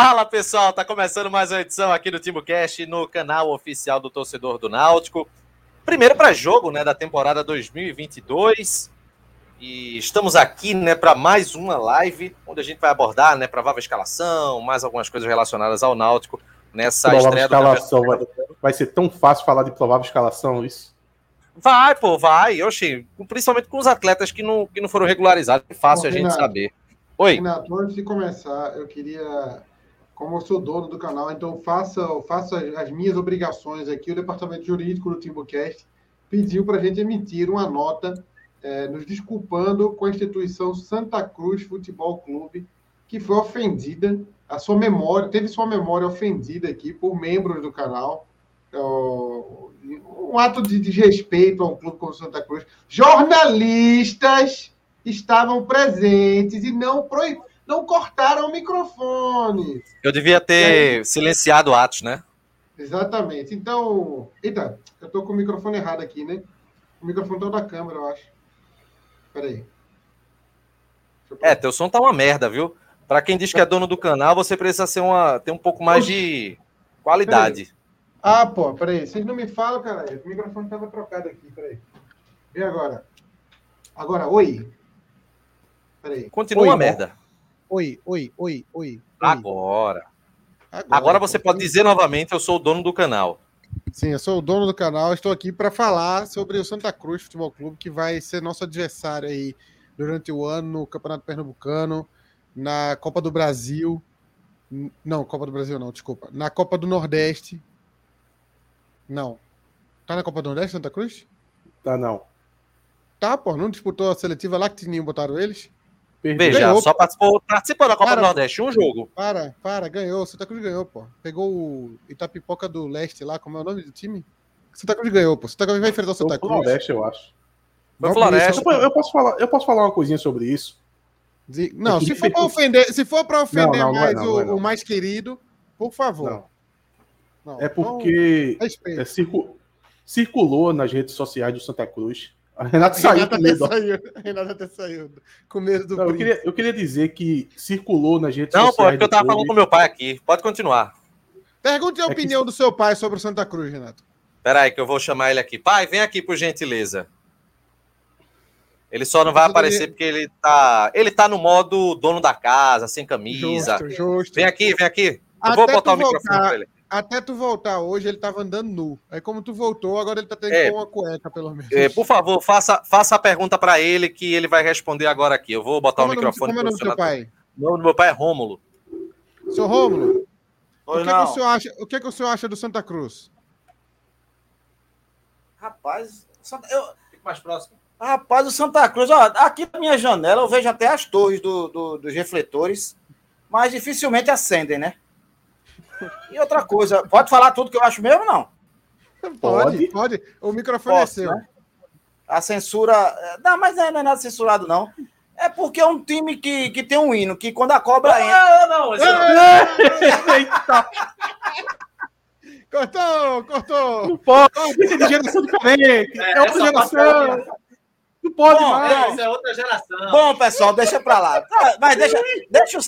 fala pessoal, tá começando mais uma edição aqui do TimbuCast no canal oficial do torcedor do Náutico. Primeiro para jogo, né, da temporada 2022. E estamos aqui, né, para mais uma live onde a gente vai abordar, né, provável escalação, mais algumas coisas relacionadas ao Náutico nessa provável estreia escalação, vai, vai ser tão fácil falar de provável escalação isso? Vai, pô, vai. Oxi, principalmente com os atletas que não, que não foram regularizados, é fácil a gente Renato. saber. Oi. Renato, antes de começar, eu queria, como eu sou dono do canal, então faça, faça as minhas obrigações aqui. O departamento jurídico do TimbuCast pediu para a gente emitir uma nota eh, nos desculpando com a instituição Santa Cruz Futebol Clube, que foi ofendida, a sua memória, teve sua memória ofendida aqui por membros do canal. Ó, um ato de desrespeito a um clube como Santa Cruz. Jornalistas estavam presentes e não, proib... não cortaram o microfone. Eu devia ter silenciado o Atos, né? Exatamente. Então, eita, eu tô com o microfone errado aqui, né? O microfone tá da câmera, eu acho. Peraí. Eu É, teu som tá uma merda, viu? Pra quem diz que é dono do canal, você precisa ser uma, ter um pouco mais de qualidade. Ah, pô, peraí. Vocês não me falam, caralho. O microfone estava trocado aqui, peraí. Vê agora. Agora, oi. Peraí. Continua Oi, merda. Oi, oi, oi. oi. Agora. Agora você pode dizer novamente, eu sou o dono do canal. Sim, eu sou o dono do canal, estou aqui para falar sobre o Santa Cruz Futebol Clube, que vai ser nosso adversário aí durante o ano no Campeonato Pernambucano, na Copa do Brasil. Não, Copa do Brasil não, desculpa. Na Copa do Nordeste. Não. Tá na Copa do Nordeste, Santa Cruz? Tá, não. Tá, pô, não disputou a seletiva lá que tinham botaram eles? Perdeu. Veja, Ganhou. só participou, participou da Copa Cara, do Nordeste, um jogo. Para, para, ganhou. Santa Cruz ganhou, pô. Pegou o Itapipoca do Leste lá, como é o nome do time? Santa Cruz ganhou, pô. Santa Cruz vai enfrentar o Foi Santa o Cruz. Floresta, eu acho. Foi Floresta. Eu, eu posso falar, eu posso falar uma coisinha sobre isso? De- Não, se for para ofender, se for para ofender Não, não, é mais não, o, não é não. o mais querido, por favor. Não. Não, É porque então, respeito. é, circu- circulou nas redes sociais do Santa Cruz. A Renata saiu Renata com até saiu, Renata até saiu com medo do Não, eu, queria, eu queria dizer que circulou nas redes Não, pô, é porque eu tava falando com meu pai aqui. Pode continuar. Pergunte a É que opinião do seu pai sobre o Santa Cruz, Renato. Pera aí que eu vou chamar ele aqui. Pai, vem aqui, por gentileza. Ele só não vai aparecer porque ele tá. Ele tá no modo dono da casa, sem camisa. Justo, justo. Vem aqui, vem aqui. Eu Até vou botar o microfone voltar- pra ele. Até tu voltar hoje, ele tava andando nu. Aí como tu voltou, agora ele tá tendo É. uma cueca, pelo menos. É, por favor, faça, faça a pergunta pra ele que ele vai responder agora aqui. Eu vou botar como o é o nome, microfone como é o nome do seu pai? O nome do meu pai é Rômulo. Seu Rômulo, o Oi, que, que não. o senhor acha, o que, que o senhor acha do Santa Cruz? Rapaz, Santa- eu- Fique mais próximo. rapaz, o Santa Cruz, ó, aqui na minha janela eu vejo até as torres do- do- dos refletores, mas dificilmente acendem, né? E outra coisa, pode falar tudo que eu acho mesmo, não? Pode, pode. O microfone Posso, é seu. né? A censura. Não, mas não é não é nada censurado, não. É porque é um time que, que tem um hino, que quando a cobra entra. Ah, não, esse não. Eita, Cortou, cortou. não pode. É de geração diferente. É, outra essa parte geração. Não pode Bom, mais. Essa é outra geração. Bom, pessoal, deixa pra lá. Tá, Mas deixa, deixa o.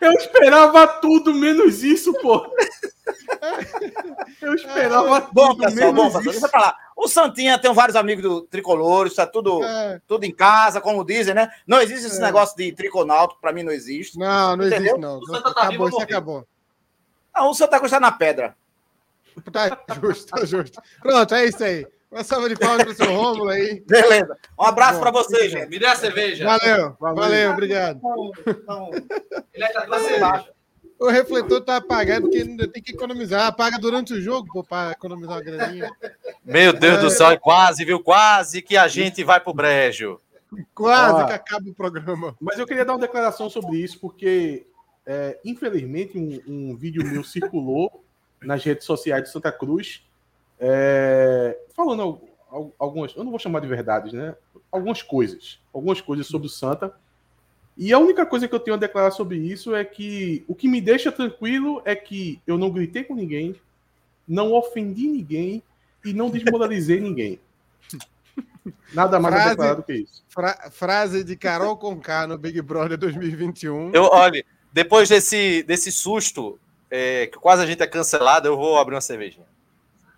Eu esperava tudo menos isso, pô. Eu esperava Bom, tudo pessoal, bom, menos pessoal, isso. deixa pra lá. O Santinha tem vários amigos do tricolores, tá tudo, É, tudo em casa, como dizem, né? Não existe esse É. negócio de triconauto, pra mim não existe. não, não Entendeu? existe, não. O Santa tá vivo Acabou, isso acabou. Não, o Santa Cruz tá na pedra. Tá justo, tá justo. Pronto, é isso aí. Uma salva de palmas pro seu Rômulo aí. Beleza. Um abraço pra vocês, gente. Me dê a cerveja. Valeu, Valeu. valeu, obrigado. Então, Ele é da embaixo. O refletor tá apagado porque ainda tem que economizar. Apaga durante o jogo, pô, pra economizar uma graninha. Meu Deus do céu, quase, viu? Quase que a gente vai pro brejo. Quase Ó. que acaba o programa. Mas eu queria dar uma declaração sobre isso, porque, é, infelizmente, um, um vídeo meu circulou nas redes sociais de Santa Cruz, é, falando al- al- algumas, eu não vou chamar de verdades, né? Algumas coisas, algumas coisas sobre o Santa. E a única coisa que eu tenho a declarar sobre isso é que o que me deixa tranquilo é que eu não gritei com ninguém, não ofendi ninguém e não desmoralizei ninguém. Nada mais Frase- declarado que isso. Fra- frase de Carol Conká no Big Brother 2021. Eu, olha, depois desse, desse susto, é, que quase a gente é cancelado, eu vou abrir uma cervejinha.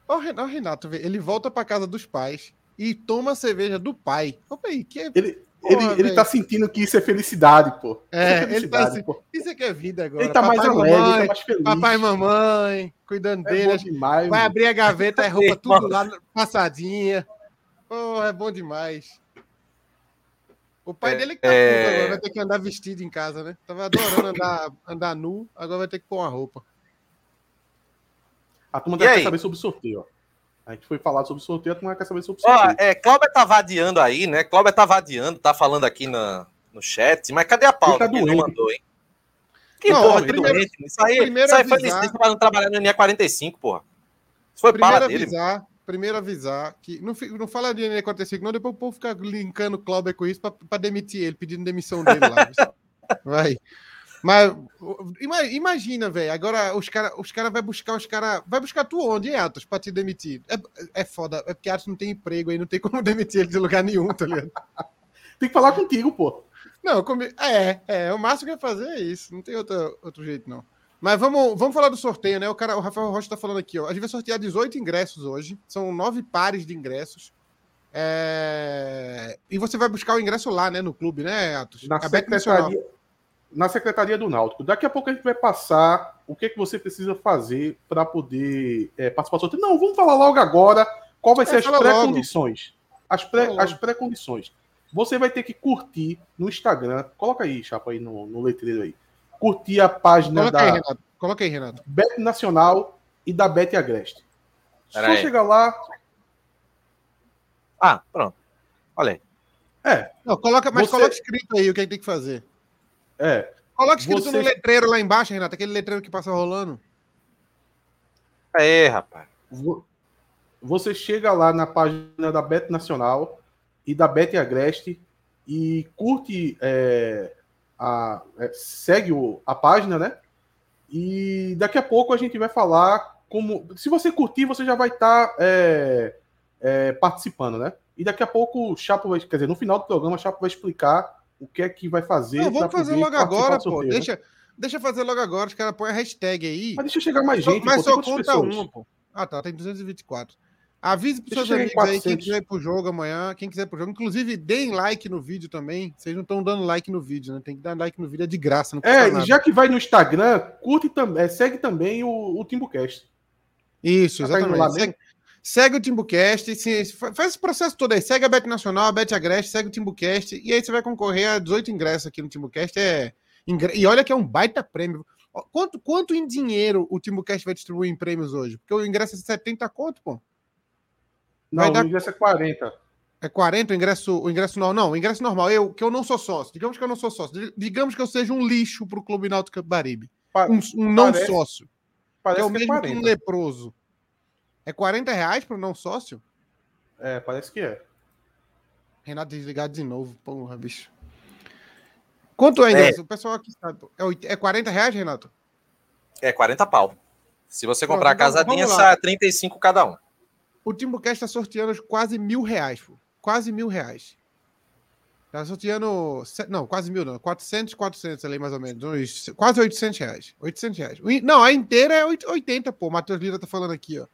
Ó, o Renato, ele volta pra casa dos pais e toma a cerveja do pai. Opa aí, que é, Ele, Porra, ele, ele tá sentindo que isso é felicidade, pô. Isso É, ele tá assim, pô. isso é que é vida agora. Ele tá mais Papai, alegre, ele mamãe, tá mais feliz. Papai e mamãe, cuidando é dele. demais, Vai mano. abrir a gaveta, é roupa tudo lá passadinha. Pô, é bom demais. O pai É, dele que tá é. puto agora, vai ter que andar vestido em casa, né? Tava adorando andar, andar nu, agora vai ter que pôr uma roupa. A turma E deve aí? quer saber sobre o sorteio, ó. A gente foi falar sobre o sorteio, a turma quer saber sobre o Ó, sorteio. é, Cláudio tá vadiando aí, né? Cláudio tá vadiando, tá falando aqui na, no chat, mas cadê a pauta tá que ele mandou, hein? Que Não, porra ó, de primeiro- doente. Isso aí, primeiro isso aí foi avisar- licença pra não trabalhar no NE45, porra. Isso foi Primeiro para dele. avisar, primeiro avisar que não, não fala de NE45, não, depois o povo fica linkando o Cláudio com isso pra, pra demitir ele, pedindo demissão dele lá. Vai. Mas imagina, velho. Agora os caras os cara vai buscar os caras. Vai buscar tu onde, hein, Atos, pra te demitir? É, é foda. É porque Atos não tem emprego aí, não tem como demitir ele de lugar nenhum, tá ligado? Tem que falar contigo, pô. Não, comi... é, é. O máximo que vai fazer é isso. Não tem outro, outro jeito, não. Mas vamos, vamos falar do sorteio, né? O, cara, o Rafael Rocha tá falando aqui, ó. A gente vai sortear 18 ingressos hoje. São nove pares de ingressos. É, E você vai buscar o ingresso lá, né? No clube, né, Atos? Na secretaria, na secretaria do Náutico. Daqui a pouco a gente vai passar o que, que você precisa fazer para poder é, participar do sorteio. Não, vamos falar logo agora qual vai É, ser as pré-condições. As pré- as pré-condições. Você vai ter que curtir no Instagram. Coloca aí, chapa, aí no, no letreiro aí. Curtir a página Coloca da aí, Renato. Coloca aí, Renato. Bet Nacional e da Bet Agreste. Só Pera aí. chegar lá. Ah, pronto. Olha aí. É, Não, coloca, mas Você- coloca escrito aí o que, é que tem que fazer. É. Coloca escrito Você- no letreiro lá embaixo, Renato. Aquele letreiro que passa rolando. Aê, rapaz. Vo- Você chega lá na página da Bet Nacional e da Bet Agreste e curte, é, a, é, segue o- a página, né? E daqui a pouco a gente vai falar como. Se você curtir, você já vai estar participando, né? E daqui a pouco o Chapo vai. Quer dizer, no final do programa, o Chapo vai explicar o que é que vai fazer. Não, vamos fazer logo agora, pô. né? Deixa, deixa fazer logo agora. Os caras põem a hashtag aí. Mas deixa chegar mais gente. mas pô, só conta pessoas? uma, pô. Ah, tá. Tem 224. Avise pros Deixa seus amigos aí, quem 400. quiser ir pro jogo amanhã, quem quiser ir pro jogo. Inclusive, deem like no vídeo também. Vocês não estão dando like no vídeo, né? Tem que dar like no vídeo, é de graça. É, nada. e já que vai no Instagram, curte também, é, segue também o, o Timbucast. Isso, tá exatamente. lá segue, segue o Timbucast, faz esse processo todo aí. Segue a Bet Nacional, a Bet Agreste, segue o Timbucast, e aí você vai concorrer a 18 ingressos aqui no Timbucast. É, e olha que é um baita prêmio. Quanto, quanto em dinheiro o Timbucast vai distribuir em prêmios hoje? Porque o ingresso é 70 conto, pô. Vai Não, dar- o ingresso é 40. É 40 o ingresso, o ingresso normal. Não, o ingresso normal. Eu, que eu não sou sócio. Digamos que eu não sou sócio. Di- Digamos que eu seja um lixo pro Clube Náutico Capibaribe. Pa- Um, um não Parece- sócio. Que é Parece o que é mesmo que 40. um leproso. É 40 reais pro não sócio? É, parece que é. Renato desligado de novo. Porra, bicho. Quanto é o ingresso? O pessoal aqui sabe. É, oit- é 40 reais, Renato? É 40 pau. Se você Pronto, comprar a então, casadinha, sai 35 cada um. O Timbucast tá sorteando quase mil reais, pô. Quase mil reais. Tá sorteando. Não, quase mil, não. 400, 400 ali, mais ou menos. Uns- quase 800 reais. 800 reais. Não, a inteira é oit- 80, pô. O Matheus Lira tá falando aqui, ó.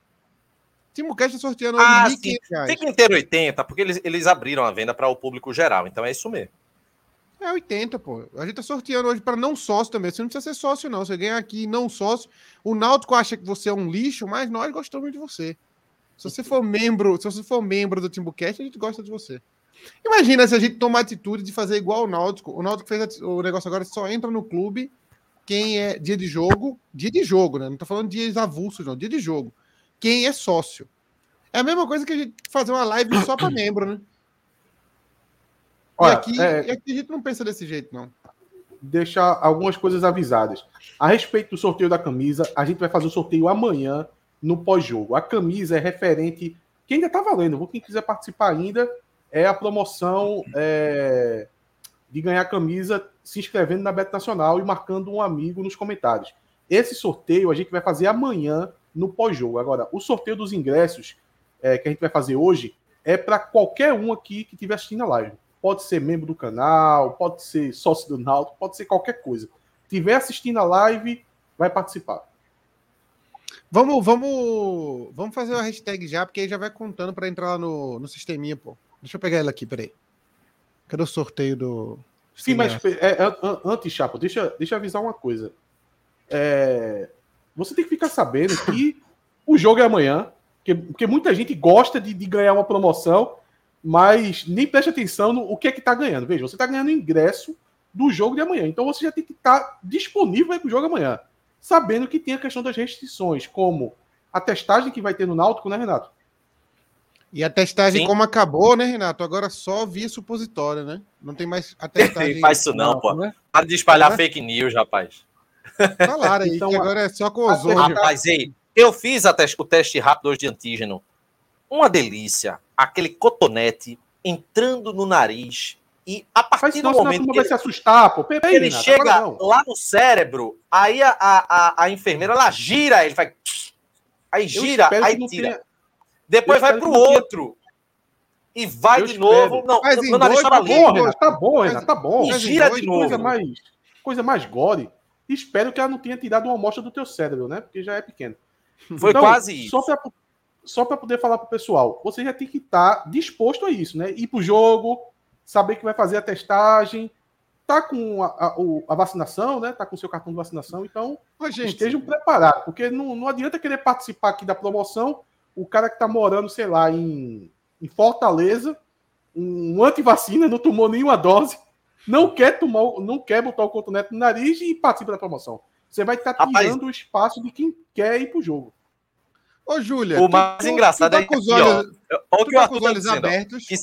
Timbucast tá sorteando hoje Ah, 1.500 reais. Fica inteiro 80, porque eles, eles abriram a venda para o público geral. Então é isso mesmo. É 80, pô. A gente tá sorteando hoje para não sócio também. Você não precisa ser sócio, não. Você ganha aqui não sócio. O Náutico acha que você é um lixo, mas nós gostamos de você. Se você for membro, se você for membro do Timbucast, a gente gosta de você. Imagina se a gente tomar a atitude de fazer igual o Náutico. O Náutico fez o negócio agora, só entra no clube quem é dia de jogo, dia de jogo, né? Não tô falando dias avulsos, não, dia de jogo. Quem é sócio. É a mesma coisa que a gente fazer uma live só para membro, né? Olha, e, aqui, é, e aqui a gente não pensa desse jeito, não. deixar algumas coisas avisadas. A respeito do sorteio da camisa, a gente vai fazer o sorteio amanhã no pós-jogo. A camisa é referente, que ainda está valendo, quem quiser participar ainda, é a promoção é, de ganhar camisa se inscrevendo na Bet Nacional e marcando um amigo nos comentários. Esse sorteio a gente vai fazer amanhã no pós-jogo. Agora, o sorteio dos ingressos é, que a gente vai fazer hoje é para qualquer um aqui que estiver assistindo a live. Pode ser membro do canal, pode ser sócio do Náutico, pode ser qualquer coisa. Tiver assistindo a live, vai participar. Vamos, vamos, vamos fazer a hashtag já, porque aí já vai contando para entrar lá no, no sisteminha, pô. Deixa eu pegar ela aqui, peraí. Cadê o sorteio do. Sim, mas é, antes, Chapo, deixa, deixa eu avisar uma coisa. É, você tem que ficar sabendo que o jogo é amanhã, porque, porque muita gente gosta de, de, ganhar uma promoção, mas nem presta atenção no o que é que está ganhando. Veja, você está ganhando ingresso do jogo de amanhã, então você já tem que estar tá disponível para o jogo amanhã, sabendo que tem a questão das restrições, como a testagem que vai ter no Náutico, né, Renato? E a testagem, Sim. como acabou, né, Renato? Agora só via supositória, né? Não tem mais a testagem. faz isso não, pô. Né? Para de espalhar é? fake news, rapaz. Falaram aí, então, agora é só com outros. Rapaz, ei, eu fiz teste, o teste rápido hoje de antígeno. Uma delícia. Aquele cotonete entrando no nariz. E a partir do momento. Que vai ele, se assustar, pô. Peraí, ele Renato, chega lá no cérebro, aí a, a, a, enfermeira ela gira, ele faz. Aí gira, aí tira. Tenha... Depois vai pro outro. E vai eu de espero. novo. Não, Mas meu nariz estava limpo. Tá bom, Renato, tá bom. E gira de novo. Coisa mais, coisa mais gore. Espero que ela não tenha tirado uma amostra do teu cérebro, né? Porque já é pequeno. Foi então, quase isso. Só para só para poder falar para o pessoal, você já tem que estar tá disposto a isso, né? Ir para o jogo, saber que vai fazer a testagem, tá com a, a, a, vacinação, né? Tá com o seu cartão de vacinação, então gente, estejam preparados, porque não, não adianta querer participar aqui da promoção o cara que está morando, sei lá, em, em Fortaleza, um antivacina, não tomou nenhuma dose, não quer tomar, não quer botar o cotonete no nariz e participa da promoção. Você vai estar tá tirando o espaço de quem quer ir pro jogo. Ô, Júlia. O mais tu, engraçado tu tá é com os olhos, ó, que tá com os olhos tá abertos. Que...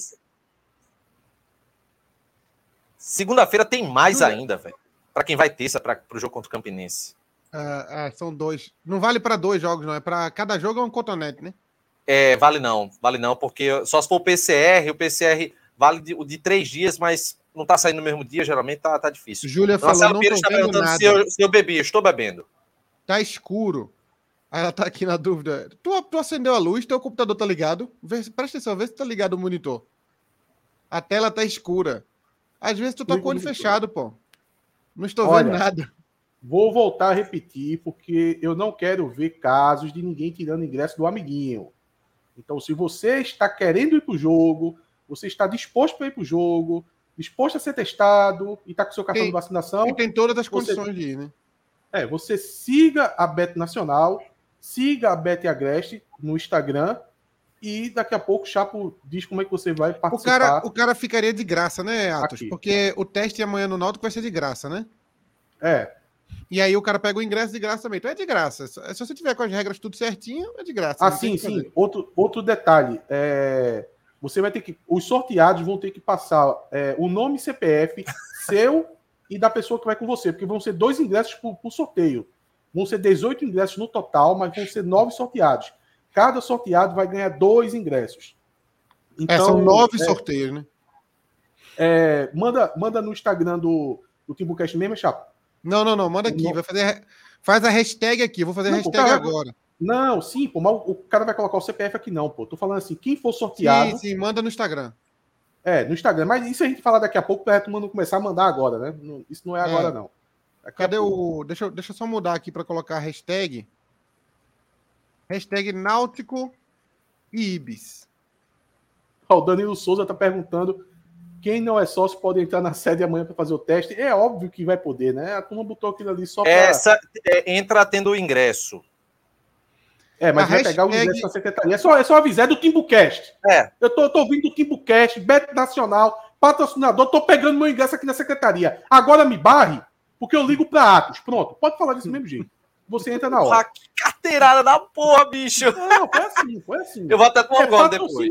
Segunda-feira tem mais Júlia. ainda, velho. Para quem vai terça para o jogo contra o Campinense. Ah, ah, são dois. Não vale para dois jogos, não. É para cada jogo é um cotonete, né? É, vale não, vale não, porque só se for o PCR, o PCR vale de, de três dias, mas não tá saindo no mesmo dia, geralmente tá, tá difícil. Júlia falou, não está perguntando se eu, se eu bebi, eu estou bebendo. Tá escuro. Aí ela tá aqui na dúvida. Tu, tu acendeu a luz, teu computador tá ligado? Vê, presta atenção, vê se tá ligado o monitor. A tela tá escura. Às vezes tu tá com o olho fechado, pô. Não estou Olha, vendo nada. Vou voltar a repetir, porque eu não quero ver casos de ninguém tirando ingresso do amiguinho. Então, se você está querendo ir para o jogo, você está disposto para ir para o jogo, disposto a ser testado e está com seu cartão tem, de vacinação. E tem todas as você, condições de ir, né? É, você siga a Bet Nacional, siga a Bet Agreste no Instagram e daqui a pouco o Chapo diz como é que você vai participar. O cara, o cara ficaria de graça, né, Atos? Aqui. Porque o teste amanhã no Náutico vai ser de graça, né? É. E aí o cara pega o ingresso de graça também. Então é de graça. Se você tiver com as regras tudo certinho, é de graça. Ah, sim, sim. Outro, outro detalhe. É... Você vai ter que. Os sorteados vão ter que passar é, o nome CPF seu e da pessoa que vai com você, porque vão ser dois ingressos por, por sorteio. Vão ser 18 ingressos no total, mas vão ser nove sorteados. Cada sorteado vai ganhar dois ingressos. Então, é, são nove é, sorteios, né? É, manda, manda no Instagram do, do Timbucast mesmo, Chapo. Não, não, não. Manda aqui. Não. Vai fazer, faz a hashtag aqui. Vou fazer a hashtag cara, agora. Não, sim, pô, mas o cara vai colocar o CPF aqui, não, pô. Tô falando assim, quem for sorteado. Sim, sim, manda no Instagram. É, no Instagram. Mas isso a gente falar daqui a pouco para mundo começar a mandar agora, né? Isso não é agora, é. não. Daqui Cadê o. Deixa, eu, deixa eu só mudar aqui para colocar a hashtag. Hashtag Náutico e Ibis. o Danilo Souza tá perguntando quem não é sócio pode entrar na sede amanhã para fazer o teste. É óbvio que vai poder, né? A turma botou aquilo ali só para. Essa é, entra tendo o ingresso. É, mas a vai pegar o ingresso da secretaria. É só, é só avisar é do Timbucast. É. Eu tô, tô ouvindo o Timbucast, Beto Nacional, patrocinador, tô pegando meu ingresso aqui na secretaria. Agora me barre, porque eu ligo para Atos. Pronto, pode falar desse mesmo jeito. Você entra na hora. Que carteirada da porra, bicho. Não, foi assim, foi assim. Eu vou até com é depois.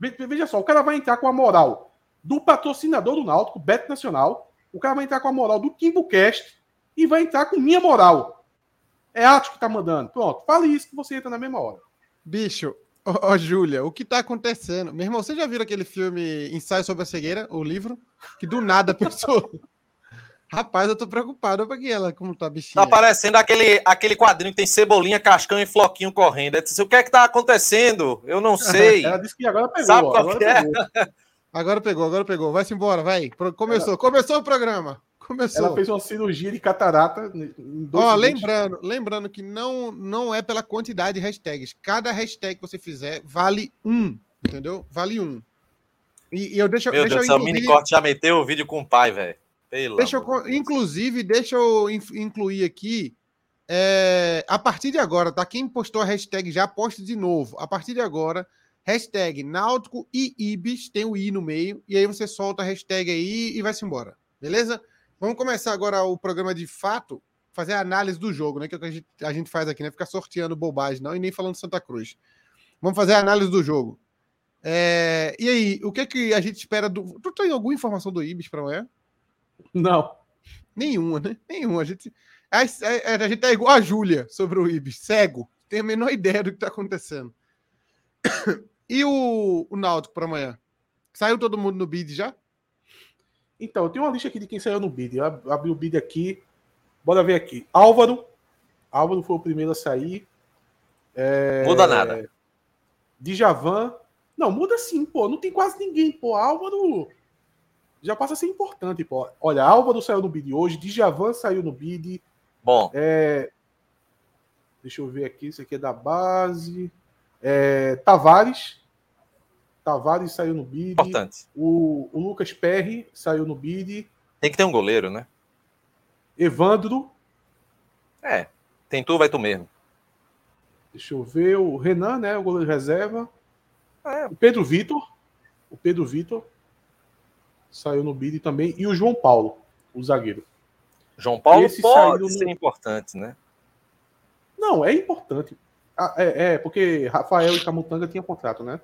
Veja só, o cara vai entrar com a moral do patrocinador do Náutico, Beto Nacional. O cara vai entrar com a moral do KimboCast e vai entrar com minha moral. É Atos que tá mandando. Pronto, fale isso que você entra na mesma hora. Bicho, ó, oh, Júlia, o que tá acontecendo? Meu irmão, você já viu aquele filme Ensaio sobre a Cegueira, o livro? Que do nada a pessoa. Rapaz, eu tô preocupado com ela, como tá bichinha. Tá parecendo aquele, aquele quadrinho que tem cebolinha, cascão e floquinho correndo. Disse, o que é que tá acontecendo? Eu não sei. Ela disse que agora pegou. Sabe ó, qual agora que é? pegou. Agora pegou, agora pegou. Vai-se embora, vai. Pro- Começou, começou o programa. Começou. Ela fez uma cirurgia de catarata Ó, segundos. lembrando, lembrando que não, não é pela quantidade de hashtags. Cada hashtag que você fizer vale um, entendeu? Vale um. E, e eu deixo, Meu deixa Deus eu incluir- mini corte já meteu o vídeo com o pai, velho. Deixa eu, inclusive, deixa eu incluir aqui. é, a partir de agora, tá? Quem postou a hashtag já poste de novo. A partir de agora, hashtag Náutico e Ibis, tem o I no meio, e aí você solta a hashtag aí e vai-se embora. Beleza? Vamos começar agora o programa de fato, fazer a análise do jogo, né? Que é o que a gente, a gente faz aqui, né? Ficar sorteando bobagem, não, e nem falando Santa Cruz. Vamos fazer a análise do jogo. É, e aí, o que, que a gente espera do. Tu tem alguma informação do Ibis para amanhã? Não. Nenhuma, né? Nenhuma. A gente, a, a- a gente é igual a Júlia sobre o Ibis, cego. Tem a menor ideia do que tá acontecendo. E o, o Náutico para amanhã? Saiu todo mundo no bid já? Então, eu tenho uma lista aqui de quem saiu no bid. Eu ab- abri o bid aqui. Bora ver aqui. Álvaro. Álvaro foi o primeiro a sair. É... Muda nada. Djavan. Não, muda sim, pô. Não tem quase ninguém, pô. Álvaro já passa a ser importante, pô. Olha, Álvaro saiu no bid hoje. Djavan saiu no bid. Bom, É... Deixa eu ver aqui. Isso aqui é da base. É... Tavares. Tavares saiu no bid. importante. O, o Lucas Perry saiu no bid. Tem que ter um goleiro, né? Evandro. É. Tem tu, vai tu mesmo. Deixa eu ver. O Renan, né? O goleiro reserva. É. O Pedro Vitor. O Pedro Vitor saiu no bid também. E o João Paulo, o zagueiro. João Paulo Esse pode saíram no- ser importante, né? Não, é importante. Ah, é, é, porque Rafael e Camutanga tinham contrato, né?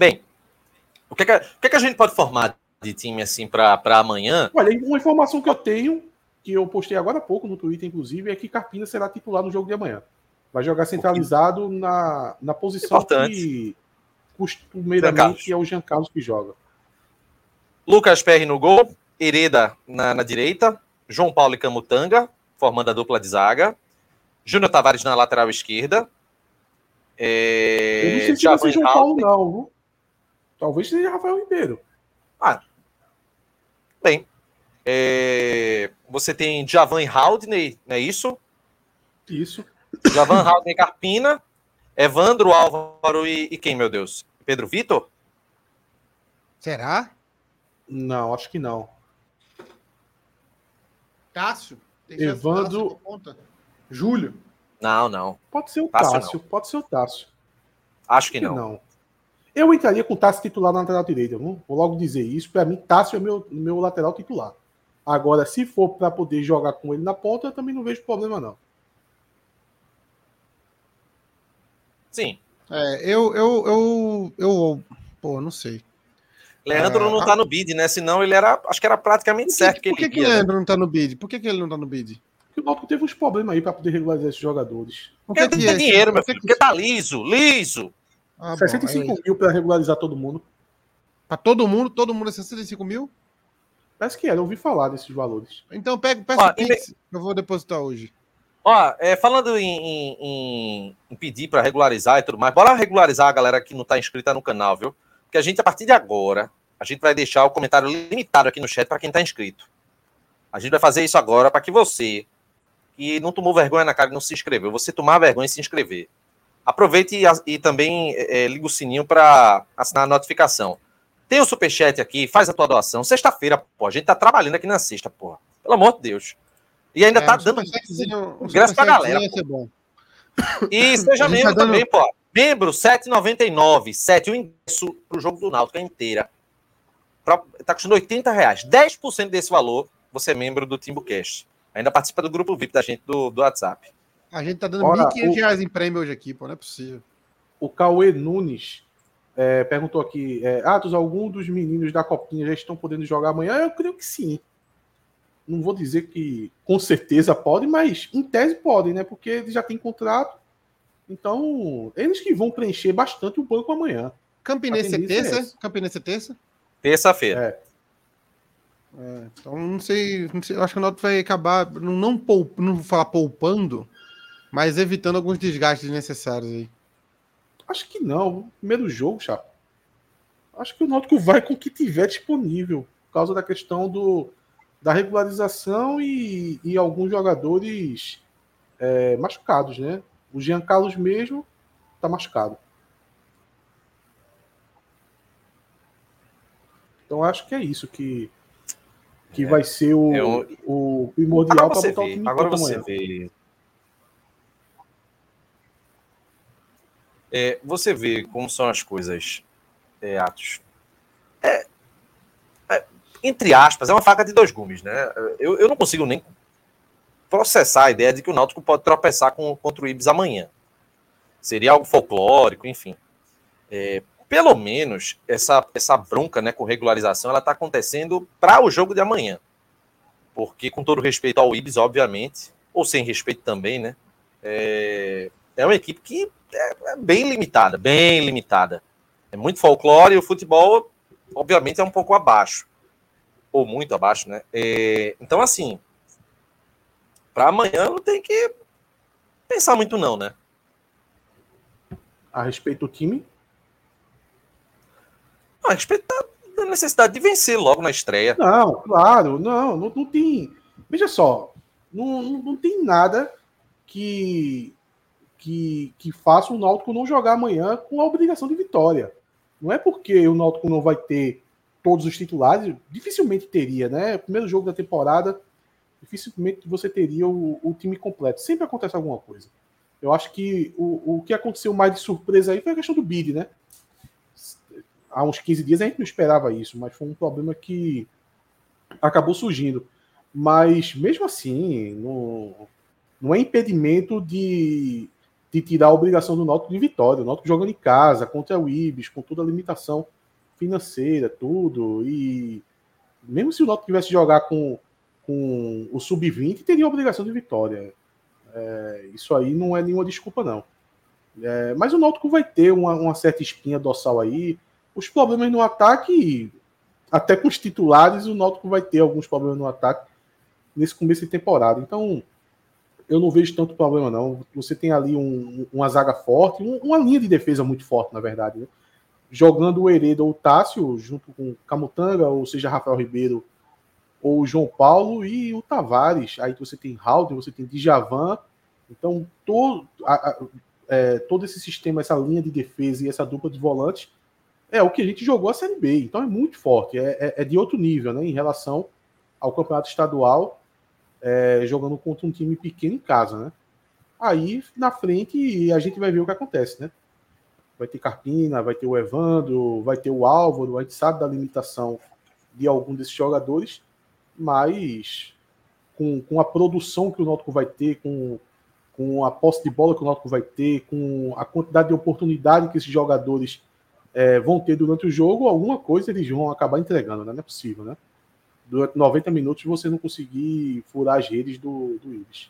Bem, o que, é que, a- o que, é que a gente pode formar de time assim para amanhã? Olha, uma informação que eu tenho, que eu postei agora há pouco no Twitter, inclusive, é que Carpina será titular no jogo de amanhã. Vai jogar centralizado na, na posição Importante. que costumeiramente é o Jean Carlos que joga. Lucas Perry no gol, Hereda na, na direita, João Paulo e Camutanga, formando a dupla de zaga, Júnior Tavares na lateral esquerda. É, Eu não sei se João. Paulo, não. viu? Talvez seja Rafael Ribeiro. Bem, é, você tem Javan e Haldney, não é isso? Isso. Javan, Haldney, Carpina, Evandro, Álvaro e, e quem, meu Deus? Pedro Vitor? Será? Não, acho que não. Cássio? Tem Evandro- Cássio? Júlio? Não, não. Pode ser o Tássio, Tássio. Pode ser o Tássio. Acho que Que não. não. Eu entraria com o Tássio titular na lateral direita. Vou, vou logo dizer isso. Para mim, Tássio é meu, meu lateral titular. Agora, se for para poder jogar com ele na ponta, eu também não vejo problema, não. Sim. É, eu, eu, eu, eu, pô, não sei. Leandro É, não tá no bid, né? Senão ele era. Acho que era praticamente Por que, certo que por que, ele que ia, né? Leandro não tá no bid? Por que, que ele não tá no bid? Porque o Náutico teve uns problemas aí para poder regularizar esses jogadores. Por Porque que tem que é? dinheiro, meu Por que filho. que- Porque tá liso, liso. Ah, bom, 65 aí. mil para regularizar todo mundo. Pra todo mundo, todo mundo é 65 mil? Parece que era, eu ouvi falar desses valores. Então pega, peça Ó, Pix, eu vou depositar hoje. Ó, é, falando em, em- em- em pedir para regularizar e tudo mais, bora regularizar a galera que não tá inscrita no canal, viu? Porque a gente, a partir de agora, a gente vai deixar o comentário limitado aqui no chat para quem tá inscrito. A gente vai fazer isso agora para que você, que não tomou vergonha na cara e não se inscreveu, você tomar vergonha e se inscrever. Aproveite e, e também é, liga o sininho para assinar a notificação. Tem o superchat aqui, faz a tua doação. Sexta-feira, pô, a gente tá trabalhando aqui na sexta, porra. Pelo amor de Deus. E ainda É, tá dando ingresso pra galera, e seja gente membro tá dando- também, pô. Membro 7,99. 7 o ingresso pro jogo do Náutico é inteira. Pra, tá custando 80 reais. 10% desse valor, você é membro do TimbuCast. Ainda participa do grupo VIP da gente do, do WhatsApp. A gente tá dando Ora, 1.500 o- reais em prêmio hoje aqui, pô, não é possível. O Cauê Nunes é, perguntou aqui: é, Atos, algum dos meninos da Copinha já estão podendo jogar amanhã? Eu creio que sim. Não vou dizer que com certeza pode, mas em tese podem, né? Porque eles já têm contrato. Então, eles que vão preencher bastante o banco amanhã. Campinense é é terça? essa. Campinense é terça? Terça-feira. É. É, então não sei, não sei, acho que o Náutico vai acabar não não, poup, não vou falar poupando, mas evitando alguns desgastes necessários aí. Acho que não. Primeiro jogo, Chapo. Acho que o Náutico vai com o que tiver disponível, por causa da questão do, da regularização e, e alguns jogadores é, machucados, né? O Jean Carlos mesmo tá machucado. Então acho que é isso que, que é, vai ser o, eu... o primordial para botar vê, o time Agora você amanhã. vê. É, você vê como são as coisas, é, Atos. É, é, entre aspas, é uma faca de dois gumes, né? Eu, eu não consigo nem processar a ideia de que o Náutico pode tropeçar com, contra o Ibis amanhã. Seria algo folclórico, enfim. É, pelo menos essa, essa bronca né, com regularização ela está acontecendo para o jogo de amanhã. Porque, com todo respeito ao Ibis, obviamente, ou sem respeito também, né? É, é uma equipe que é, é bem limitada, bem limitada. É muito folclore e o futebol, obviamente, é um pouco abaixo. Ou muito abaixo, né? É, então, assim, para amanhã não tem que pensar muito, não, né? A respeito do time? a respeito da, necessidade de vencer logo na estreia. Não, claro, não, não, não tem. Veja só, não, não, não tem nada que, que, que faça o Náutico não jogar amanhã com a obrigação de vitória. Não é porque o Náutico não vai ter todos os titulares, dificilmente teria, né? Primeiro jogo da temporada, dificilmente você teria o, o time completo. Sempre acontece alguma coisa. Eu acho que o, o que aconteceu mais de surpresa aí foi a questão do bid, né? há uns 15 dias a gente não esperava isso, mas foi um problema que acabou surgindo. Mas mesmo assim, não, não é impedimento de, de tirar a obrigação do Náutico de vitória. O Náutico jogando em casa, contra o Ibis, com toda a limitação financeira, tudo. E mesmo se o Náutico tivesse jogar com, com o Sub-20, teria a obrigação de vitória. É, isso aí não é nenhuma desculpa, não. É, mas o Náutico vai ter uma, uma certa espinha dorsal aí os problemas no ataque, até com os titulares, o Náutico vai ter alguns problemas no ataque nesse começo de temporada. Então, eu não vejo tanto problema, não. Você tem ali um, uma zaga forte, um, uma linha de defesa muito forte, na verdade. Né? Jogando o Hereda ou o Tássio, junto com Camutanga, ou seja, Rafael Ribeiro ou João Paulo e o Tavares. Aí você tem Halden, você tem Djavan. Então, todo, a, a, é, todo esse sistema, essa linha de defesa e essa dupla de volantes é o que a gente jogou a Série B. Então é muito forte, é, é, é de outro nível, né? Em relação ao campeonato estadual, é, jogando contra um time pequeno em casa, né? Aí na frente a gente vai ver o que acontece, né? Vai ter Carpina, vai ter o Evandro, vai ter o Álvaro, a gente sabe da limitação de algum desses jogadores, mas com, com a produção que o Náutico vai ter, com, com a posse de bola que o Náutico vai ter, com a quantidade de oportunidade que esses jogadores é, vão ter durante o jogo, alguma coisa eles vão acabar entregando, né? Não é possível, né? Durante 90 minutos você não conseguir furar as redes do, do Ibis.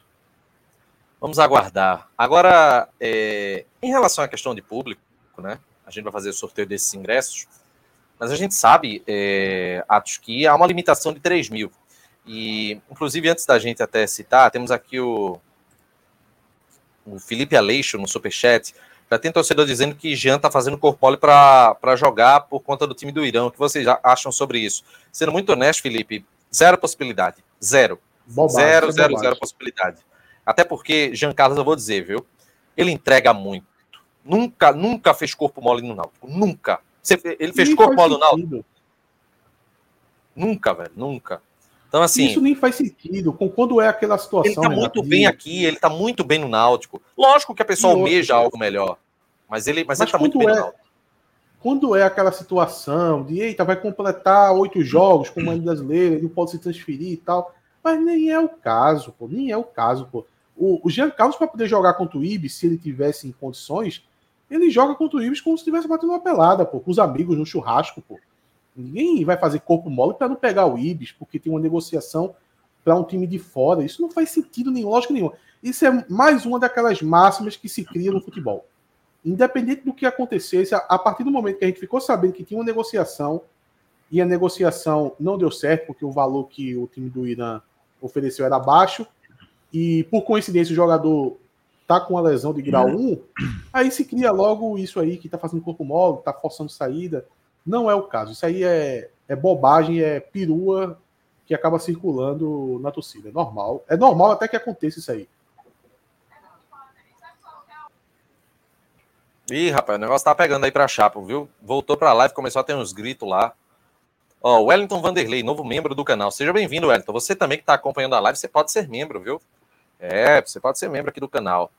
Vamos aguardar. Agora, é, em relação à questão de público, né? A gente vai fazer o sorteio desses ingressos, mas a gente sabe, é, Atos, que há uma limitação de 3 mil. E, inclusive, antes da gente até citar, temos aqui o, o Felipe Aleixo no Superchat. Já tem torcedor dizendo que Jean tá fazendo corpo mole para jogar por conta do time do Irã. O que vocês acham sobre isso? Sendo muito honesto, Felipe, zero possibilidade. Zero. Bobagem, zero, é zero, zero possibilidade. Até porque, Jean Carlos, eu vou dizer, viu? Ele entrega muito. Nunca, nunca fez corpo mole no Náutico. Nunca. ele fez corpo mole no Náutico? Nunca, velho. Nunca. Então, assim. Isso nem faz sentido. Com quando é aquela situação. Ele tá muito bem aqui, ele tá muito bem no Náutico. Lógico que a pessoa almeja algo melhor. Mas ele, mas, mas ele tá muito bem é, no Náutico. Quando é aquela situação de, eita, vai completar oito jogos com o Mãe Brasileira, ele não pode se transferir e tal. Mas nem é o caso, pô. Nem é o caso, pô. O, o Jean Carlos, para poder jogar contra o Ibis, se ele tivesse em condições, ele joga contra o Ibis como se estivesse batendo uma pelada, pô, com os amigos no churrasco, pô. Ninguém vai fazer corpo mole para não pegar o Ibis, porque tem uma negociação para um time de fora. Isso não faz sentido nem lógica nenhuma. Isso é mais uma daquelas máximas que se cria no futebol. Independente do que acontecesse, a partir do momento que a gente ficou sabendo que tinha uma negociação, e a negociação não deu certo, porque o valor que o time do Irã ofereceu era baixo, e por coincidência o jogador tá com a lesão de grau 1, aí se cria logo isso aí que tá fazendo corpo mole, tá forçando saída. Não é o caso. Isso aí é, é bobagem, é perua que acaba circulando na torcida. É normal. É normal até que aconteça isso aí. Ih, rapaz, o negócio tá pegando aí pra Chapo, viu? Voltou pra live, começou a ter uns gritos lá. Ó, Wellington Vanderlei, novo membro do canal. Seja bem-vindo, Wellington. Você também que tá acompanhando a live, você pode ser membro, viu? É, você pode ser membro aqui do canal.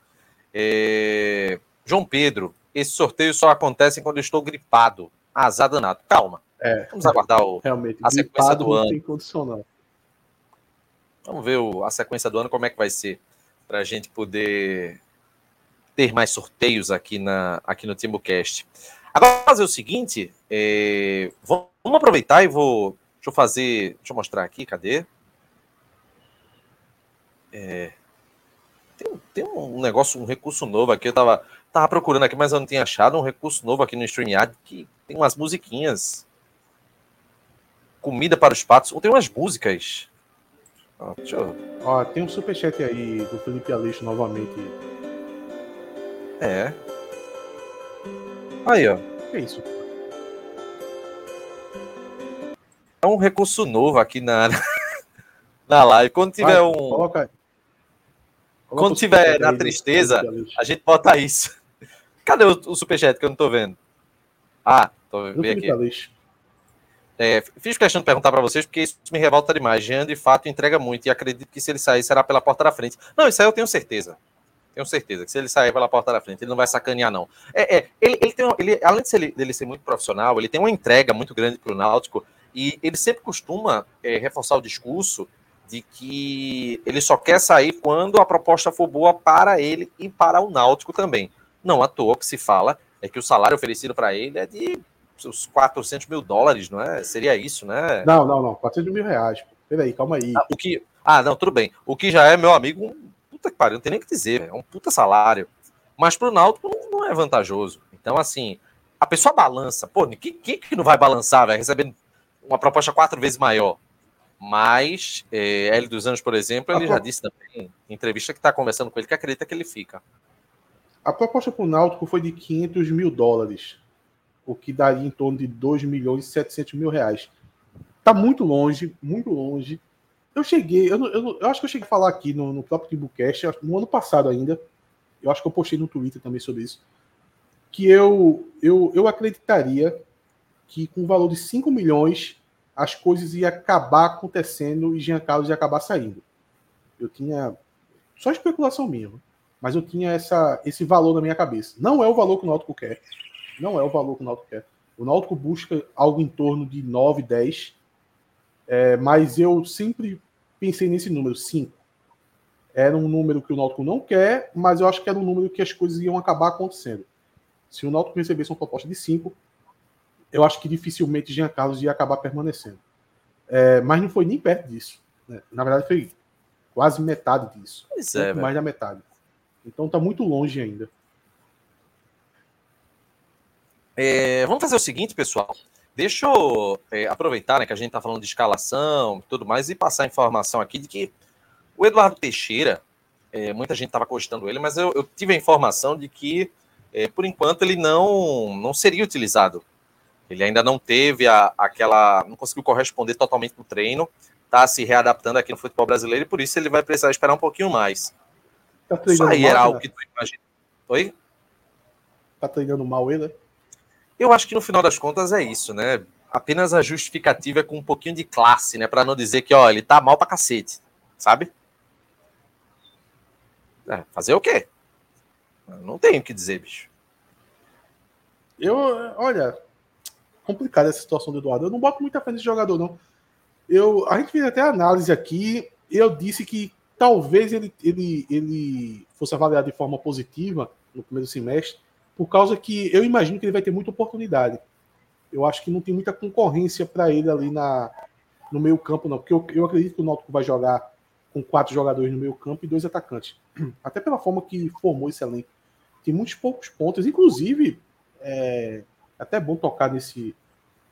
É... João Pedro, esse sorteio só acontece quando eu estou gripado. Azar danado. Calma. É, Vamos aguardar o, realmente, a sequência do ano. Vamos ver o, a sequência do ano, como é que vai ser, para a gente poder ter mais sorteios aqui, na, aqui no TimbuCast. Agora, fazer o seguinte, é, vamos, aproveitar e vou. Deixa eu fazer. Deixa eu mostrar aqui, cadê? É, tem, tem um negócio, um recurso novo aqui. Eu tava, tava procurando aqui, mas eu não tinha achado um recurso novo aqui no StreamYard que tem umas musiquinhas. Comida para os patos. Ou tem umas músicas. Ó, eu, Ó, tem um superchat aí do Felipe Aleixo novamente. É. Aí, ó. Que é isso? É um recurso novo aqui na, na live. Quando tiver Vai, um. Coloca, Quando tiver na tristeza, a gente bota isso. Cadê o, o superchat que eu não tô vendo? Ah, tô Do vendo aqui. É, fiz questão de perguntar para vocês, porque isso me revolta demais. Jean, de fato, entrega muito e acredito que se ele sair, será pela porta da frente. Não, isso aí eu tenho certeza. Tenho certeza que se ele sair pela porta da frente, ele não vai sacanear, não. É, é, ele, ele tem, ele, além de ser, dele ser muito profissional, ele tem uma entrega muito grande para o Náutico e ele sempre costuma é, reforçar o discurso de que ele só quer sair quando a proposta for boa para ele e para o Náutico também. Não à toa que se fala é que o salário oferecido para ele é de uns 400 mil dólares, não é? Seria isso, né? Não, não, não. 400 mil reais. Peraí, calma aí. Ah, o que. Ah, não, tudo bem. O que já é, meu amigo, um puta que pariu, não tem nem o que dizer, é um puta salário. Mas pro Náutico não, é vantajoso. Então, assim, a pessoa balança. Pô, quem, quem que não vai balançar, velho, recebendo uma proposta quatro vezes maior? Mas, é, Hélio dos Anjos, por exemplo, ele A já pro- disse também, em entrevista que tá conversando com ele, que acredita que ele fica. A proposta para o Náutico foi de 500 mil dólares, o que daria em torno de 2 milhões e 700 mil reais. Tá muito longe, muito longe. Eu cheguei, eu, eu, eu acho que eu cheguei a falar aqui no, no próprio Timbucast, no ano passado ainda, eu acho que eu postei no Twitter também sobre isso, que eu, eu, eu acreditaria que com o valor de 5 milhões as coisas iam acabar acontecendo e Jean Carlos ia acabar saindo. Eu tinha. Só especulação minha? Mas eu tinha essa, esse valor na minha cabeça. Não é o valor que o Náutico quer. Não é o valor que o Náutico quer. O Náutico busca algo em torno de 9, 10. É, mas eu sempre pensei nesse número, 5. Era um número que o Náutico não quer, mas eu acho que era um número que as coisas iam acabar acontecendo. Se o Náutico recebesse uma proposta de 5, eu acho que dificilmente Jean Carlos ia acabar permanecendo. É, mas não foi nem perto disso. né? Na verdade, foi quase metade disso. Pois é, mais da metade. Então tá muito longe ainda. É, vamos fazer o seguinte, pessoal. Deixa eu é, aproveitar né, que a gente está falando de escalação e tudo mais e passar a informação aqui de que o Eduardo Teixeira, é, muita gente estava cogitando ele, mas eu, eu tive a informação de que, é, por enquanto, ele não, não seria utilizado. Ele ainda não teve a, aquela. não conseguiu corresponder totalmente no treino, está se readaptando aqui no futebol brasileiro e por isso ele vai precisar esperar um pouquinho mais. Tá Isso treinando aí mal, era né? algo que tu imagina. Oi? Tá treinando mal ele, né? Eu acho que no final das contas é isso, né? Apenas a justificativa é com um pouquinho de classe, né? Pra não dizer que, ó, ele tá mal pra cacete, sabe? É, fazer o quê? Não tenho o que dizer, bicho. Eu, olha, complicada essa situação do Eduardo. Eu não boto muita fé nesse jogador, não. Eu, a gente fez até análise aqui. Eu disse que talvez ele, ele, ele fosse avaliado de forma positiva no primeiro semestre, por causa que eu imagino que ele vai ter muita oportunidade. Eu acho que não tem muita concorrência para ele ali na, no meio campo, não. Porque eu, eu acredito que o Náutico vai jogar com quatro jogadores no meio campo e dois atacantes. Até pela forma que formou esse elenco. Tem muitos poucos pontos. Inclusive, é até bom tocar nesse,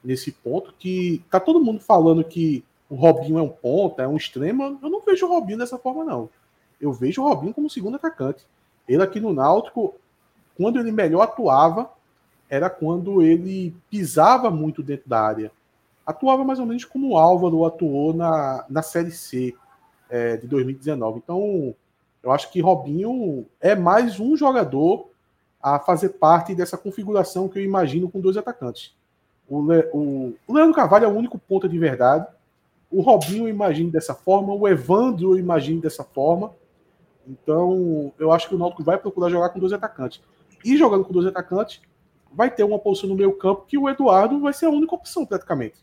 nesse ponto, que tá todo mundo falando que o Robinho é um ponta, é um extremo. Eu não vejo o Robinho dessa forma, não. Eu vejo o Robinho como segundo atacante. Ele aqui no Náutico, quando ele melhor atuava, era quando ele pisava muito dentro da área. Atuava mais ou menos como o Álvaro atuou na, na Série C é, de 2019. Então, eu acho que Robinho é mais um jogador a fazer parte dessa configuração que eu imagino com dois atacantes. O, Le, o, o Leandro Carvalho é o único ponta de verdade. O Robinho eu imagino dessa forma. O Evandro eu imagino dessa forma. Então, eu acho que o Náutico vai procurar jogar com dois atacantes. E jogando com dois atacantes, vai ter uma posição no meio campo que o Eduardo vai ser a única opção, praticamente.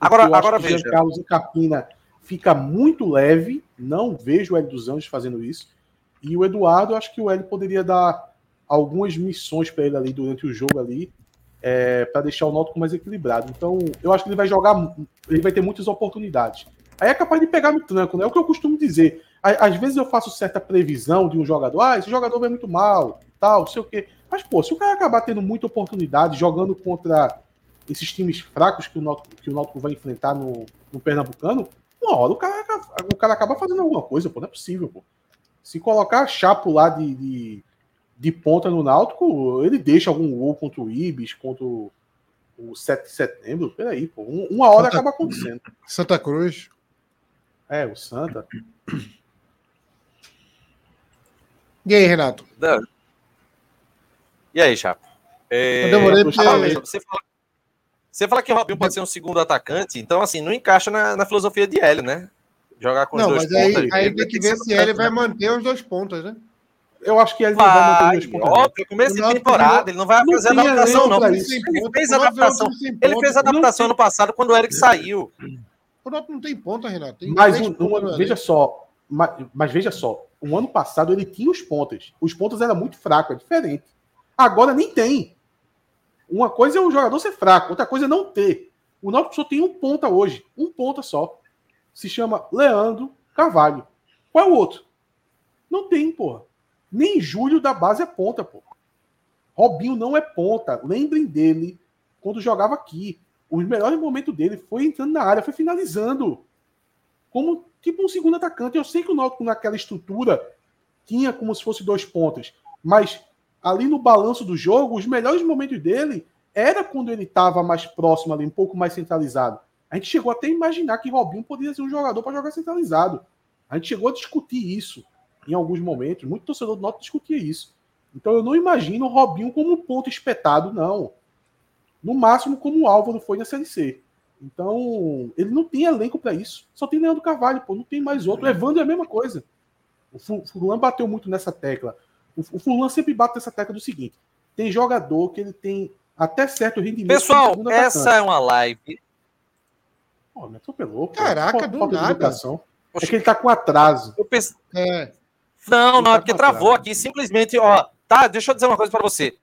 Agora, agora veja. Carlos e Capina fica muito leve, não vejo o Hélio dos Anjos fazendo isso. E o Eduardo, acho que o Hélio poderia dar algumas missões para ele ali durante o jogo ali, é, para deixar o Náutico mais equilibrado. Então, eu acho que ele vai jogar, ele vai ter muitas oportunidades. Aí é capaz de pegar no tranco, né? É o que eu costumo dizer. Às vezes eu faço certa previsão de um jogador, ah, esse jogador vai muito mal, tal, sei o quê. Mas, pô, se o cara acabar tendo muita oportunidade jogando contra esses times fracos que o Náutico, que o Náutico vai enfrentar no, no Pernambucano, uma hora o cara, o cara acaba fazendo alguma coisa, pô, não é possível, pô. Se colocar Chapo lá de, de, de, ponta no Náutico, ele deixa algum gol contra o Ibis, contra o, o 7 de setembro, peraí, pô. Uma hora Santa, acaba acontecendo. Santa Cruz. É, o Santa. E aí, Renato? Não. E aí, Chapo? É... você, fala, você fala que o Robinho pode ser um segundo atacante, então, assim, não encaixa na, na filosofia de Hélio, né? Jogar com não, os dois mas pontos. Aí, aí tem que ver se ele vai manter os dois pontos, né? Eu acho que ele vai, vai manter os dois pontos. Óbvio, começo de temporada, ele não vai fazer adaptação, não. Ele fez adaptação. Ele fez adaptação no passado quando o Eric saiu. O Náutico não tem ponta, Renato. Tem mas um, um, veja só, mas, mas, veja só, o ano passado ele tinha os pontas. Os pontos eram muito fracos, é diferente. Agora nem tem. Uma coisa é o jogador ser fraco, outra coisa é não ter. O Náutico só tem um ponta hoje, um ponta só. Se chama Leandro Carvalho. Qual é o outro? Não tem, porra. Nem Júlio da base é ponta, porra. Robinho não é ponta. Lembrem dele quando jogava aqui. Os melhores momentos dele foi entrando na área, foi finalizando. Como tipo um segundo atacante. Eu sei que o Náutico naquela estrutura tinha como se fosse dois pontas, mas ali no balanço do jogo, os melhores momentos dele era quando ele estava mais próximo ali, um pouco mais centralizado. A gente chegou até a imaginar que Robinho poderia ser um jogador para jogar centralizado. A gente chegou a discutir isso em alguns momentos. Muito torcedor do Náutico discutia isso. Então eu não imagino o Robinho como um ponto espetado, não. No máximo como o Álvaro foi na Série C. Então, ele não tem elenco para isso. Só tem Leandro Carvalho, pô, não tem mais outro. O Evandro é a mesma coisa. O Fulano bateu muito nessa tecla. O Fulano sempre bate nessa tecla do seguinte: tem jogador que ele tem até certo rendimento. Pessoal, essa atacante. é uma live. Pô, me atropelou. Caraca, do nada. É que ele tá com atraso. Eu pense... É. Não, não, tá é porque travou aqui. Simplesmente, ó. Tá, deixa eu dizer uma coisa para você.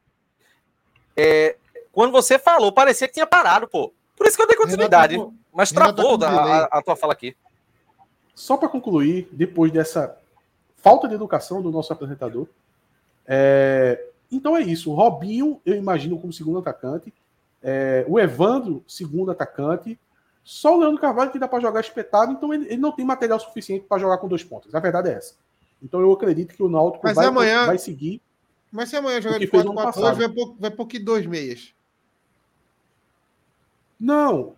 É, quando você falou, parecia que tinha parado, pô. Por isso que eu dei continuidade. Mas travou a, a, a tua fala aqui. Só para concluir, depois dessa falta de educação do nosso apresentador, é, então é isso. O Robinho, eu imagino como segundo atacante. É, o Evandro, segundo atacante. Só o Leandro Carvalho que dá para jogar espetado, então ele, ele, não tem material suficiente para jogar com dois pontos. A verdade é essa. Então eu acredito que o Náutico vai, amanhã, vai seguir. Mas se amanhã jogar de 4 4 2 vai por, vai por que dois meias? Não.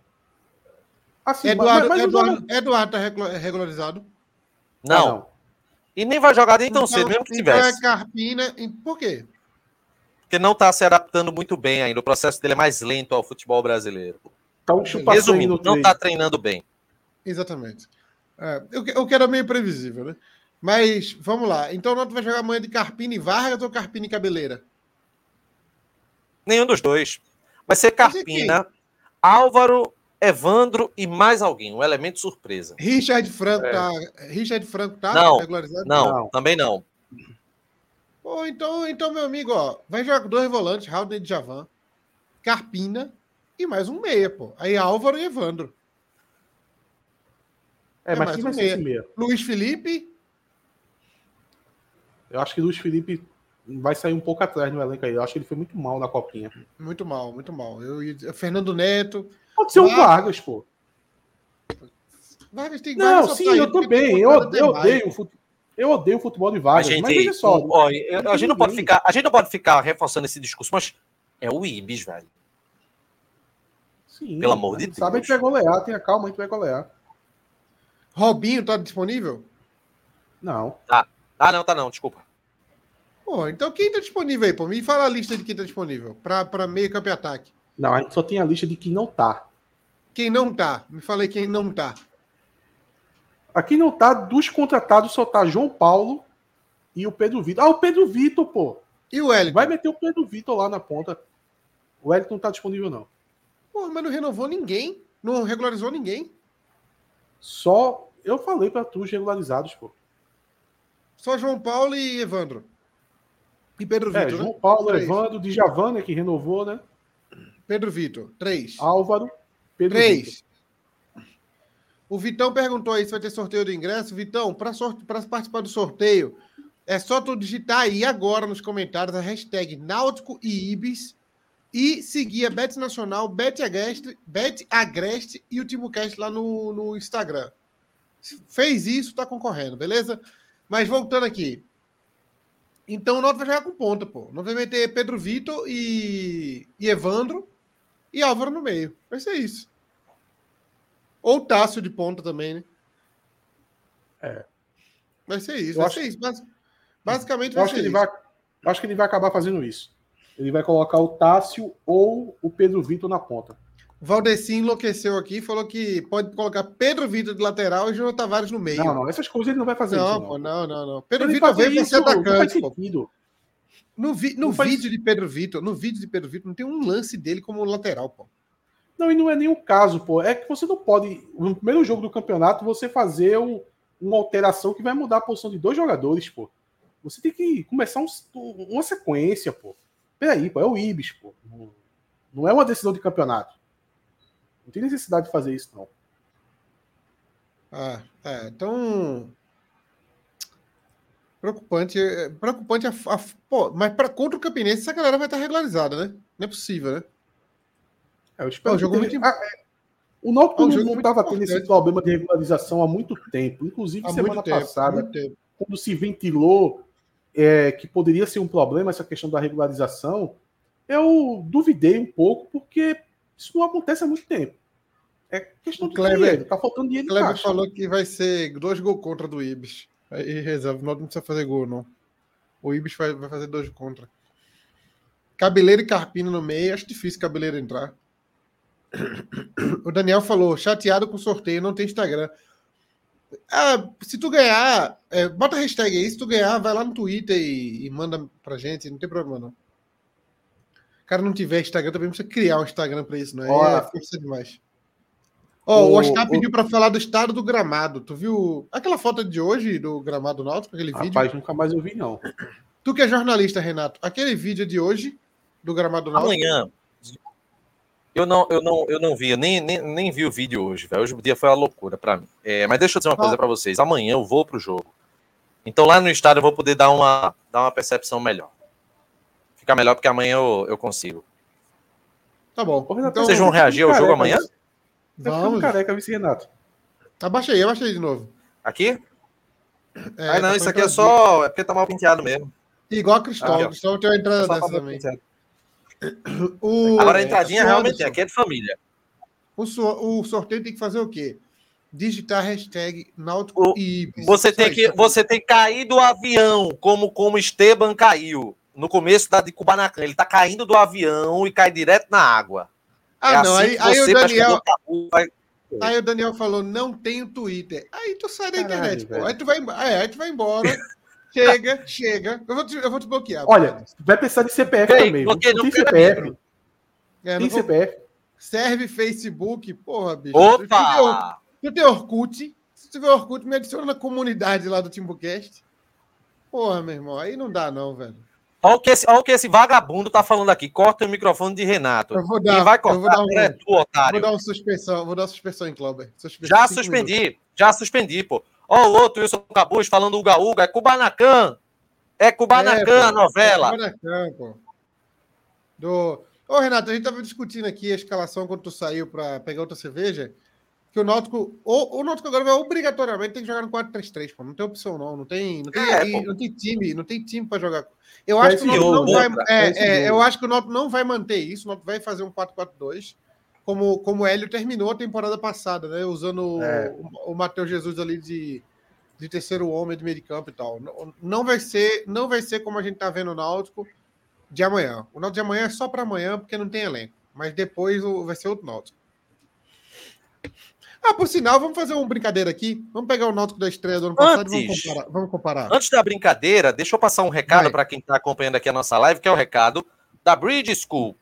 Assim, Eduardo, mas, mas Eduardo, Eduardo está regularizado? Não. não. E nem vai jogar nem tão então, cedo, mesmo que então tivesse. É Carpina, por quê? Porque não está se adaptando muito bem ainda. O processo dele é mais lento ao futebol brasileiro. Tá um Resumindo, não está treinando bem. Exatamente. É, eu, eu quero meio previsível, né? Mas vamos lá. Então não vai jogar amanhã de Carpina e Vargas ou Carpina e Cabeleira? Nenhum dos dois. Vai ser Carpina, Álvaro, Evandro e mais alguém, um elemento surpresa. Richard Franco é. tá. Richard Franco tá não, regularizado? Não, não, também não. Pô, então, então, meu amigo, ó, vai jogar com dois volantes, Raul e Javan, Carpina e mais um meia, pô. Aí Álvaro e Evandro. É, é mas quem vai um ser esse meia? Luiz Felipe. Eu acho que Luiz Felipe vai sair um pouco atrás no elenco aí. Eu acho que ele foi muito mal na copinha. Muito mal, muito mal. Eu, eu Fernando Neto. Pode ser o Vargas, pô. Vargas tem Não, sim, eu também. Eu, eu odeio o futebol. Eu odeio o futebol de Vargas, A gente, mas veja só. ó, eu- a, gente não pode ficar, a gente não pode ficar reforçando esse discurso, mas é o Ibis, velho. Sim, pelo amor de gente Sabe, a Deus. gente vai golear, tenha calma, a gente vai golear. Robinho tá disponível? Não. Ah, não, tá não, desculpa. Pô, então quem tá disponível aí, pô? Me fala a lista de quem tá disponível pra, pra meio campo e ataque. Não, a gente só tem a lista de quem não tá. Quem não tá? Me fala aí quem não tá. Aqui não tá, dos contratados só tá João Paulo e o Pedro Vitor. Ah, o Pedro Vitor, pô. E o Wellington? Vai meter o Pedro Vitor lá na ponta. O Wellington não tá disponível, não. Pô, mas não renovou ninguém. Não regularizou ninguém. Só. Eu falei pra tu os regularizados, pô. Só João Paulo e Evandro. E Pedro É, Vitor, João né? Paulo, Três. Evandro, Djavana, que renovou, né? Pedro Vitor. Três. Álvaro, Pedro Vitor. Três. O Vitão perguntou aí se vai ter sorteio do ingresso. Vitão, para participar do sorteio, é só tu digitar aí agora nos comentários a hashtag Náutico e Ibis e seguir a Bet Nacional, Bet Agreste, Bet Agreste e o TimoCast lá no, no Instagram. Fez isso, tá concorrendo, beleza? Mas voltando aqui. Então o Náutico vai jogar com ponta, pô. Não vai meter Pedro Vitor e, e Evandro e Álvaro no meio. Vai ser isso. Ou Tássio de ponta também, né? É. Vai ser isso, vai acho- ser isso. Bas- Basicamente vai acho ser que, ele isso. vai, acho que ele vai acabar fazendo isso. Ele vai colocar o Tássio ou o Pedro Vitor na ponta. Valdeci enlouqueceu aqui e falou que pode colocar Pedro Vitor de lateral e Júnior Tavares no meio. Não, não, essas coisas ele não vai fazer não, isso. pô, Não, não, não, não. Pedro Ele Vitor veio para ser não atacante, pô. sentido. No, vi- no Não faz- vídeo de Pedro Vitor, no vídeo de Pedro Vitor, não tem um lance dele como lateral, pô. Não, e não é nenhum caso, pô. É que você não pode, no primeiro jogo do campeonato, você fazer um- uma alteração que vai mudar a posição de dois jogadores, pô. Você tem que começar um- uma sequência, pô. Peraí, pô, é o Ibis, pô. Não- Não é uma decisão de campeonato. Não tem necessidade de fazer isso, não. Ah, é, então. Preocupante. é, Preocupante a, a- pô, mas para contra o Campinense essa galera vai estar regularizada, né? Não é possível, né? É, eu espero É um jogo muito Ah, é. O Náutico É um não- estava tendo esse problema de regularização há muito tempo. Inclusive, Há semana tempo. passada, quando se ventilou é, que poderia ser um problema essa questão da regularização, eu duvidei um pouco, porque isso não acontece há muito tempo. É questão de Kleber- dinheiro, tá faltando dinheiro Kleber caixa. falou que vai ser dois gols contra do Ibis. Aí reserva, não precisa fazer gol, não. O Ibis vai, vai fazer dois contra. Cabeleiro e Carpino no meio, acho difícil Cabeleiro entrar. O Daniel falou, chateado com sorteio, não tem Instagram. Ah, se tu ganhar, é, bota a hashtag aí, se tu ganhar, vai lá no Twitter e, e manda pra gente, não tem problema não. O cara não tiver Instagram, também precisa criar um Instagram pra isso, não é? Ó, é força demais. Ó, o o- Oscar o- pediu pra falar do estado do gramado. Tu viu aquela foto de hoje do gramado náutico, aquele vídeo? Rapaz, nunca mais eu vi, não. Tu que é jornalista, Renato, aquele vídeo de hoje do gramado náutico. Amanhã. Eu não, eu não, eu não vi, eu nem, nem, nem vi o vídeo hoje, velho. Hoje o dia foi uma loucura pra mim. É, mas deixa eu dizer uma coisa pra vocês. Amanhã eu vou pro jogo. Então lá no estádio eu vou poder dar uma, dar uma percepção melhor. Fica melhor porque amanhã eu, eu consigo. Tá bom. Ô, Renato, Então, Vocês vão reagir ao jogo amanhã? Vamos. careca, vice Renato. Abaixa aí, abaixa aí de novo. Aqui? É, ah, não, tá isso aqui é só. É porque tá mal penteado mesmo. Igual a Cristóvão. Ó. Cristóvão tem uma entrada É dessa também. O, Agora a é, entradinha o realmente Anderson, aqui é de família. O, so- o sorteio tem que fazer o quê? Digitar hashtag Náutico O- e Ibis. Você tem que, você tem que cair do avião, como como Esteban caiu no começo da de Kubanacan. Ele tá caindo do avião e cai direto na água. Ah, É não. assim Aí, aí o Daniel, tabu, vai- Aí o Daniel falou, não tem Twitter. Aí tu sai da Caralho, internet, pô. velho. Aí tu vai, é, aí tu vai embora. chega, chega. Eu vou te, eu vou te bloquear. Olha, vai precisar de CPF Ei, também. bloqueei Não tem CPF. É, Tem não- CPF. serve Facebook, porra, bicho. Tu tem, Opa! tu tem Orkut. Se tiver Orkut, me adiciona na comunidade lá do Timbucast. Porra, meu irmão, aí não dá não, velho. Olha o, que esse, olha o que esse vagabundo tá falando aqui. Corta o microfone de Renato. Eu vou Quem dar, vai eu vou cortar dar um, é tu, vou otário. dar uma suspensão, vou dar uma suspensão em Cláudio. Já suspendi, já suspendi, pô. Ó, o outro Wilson Cabuz falando Uga Uga, é Kubanacan. É Kubanacan é, a novela. Kubanacan, pô. Do... Ô, Renato, a gente tava discutindo aqui a escalação quando tu saiu para pegar outra cerveja que o Náutico. O, o Náutico agora vai obrigatoriamente ter que jogar no 4-3-3, pô. Não tem opção, não. Não tem, não tem, é, e, não tem time, não tem time para jogar. Eu acho que o Náutico não vai. É, é, eu acho que o Náutico não vai manter isso. O Náutico vai fazer um 4-4-2. Como, como o Hélio terminou a temporada passada, né? Usando é. o, o Matheus Jesus ali de, de terceiro homem de meio de campo e tal. Não, não, vai ser, não vai ser como a gente tá vendo o Náutico de amanhã. O Náutico de amanhã é só para amanhã, porque não tem elenco. Mas depois vai ser outro Náutico. Ah, por sinal, vamos fazer uma brincadeira aqui. Vamos pegar o Náutico da estreia do ano passado Antes, e vamos comparar, vamos comparar. Antes da brincadeira, deixa eu passar um recado para quem está acompanhando aqui a nossa live, que é o recado da Bridge School.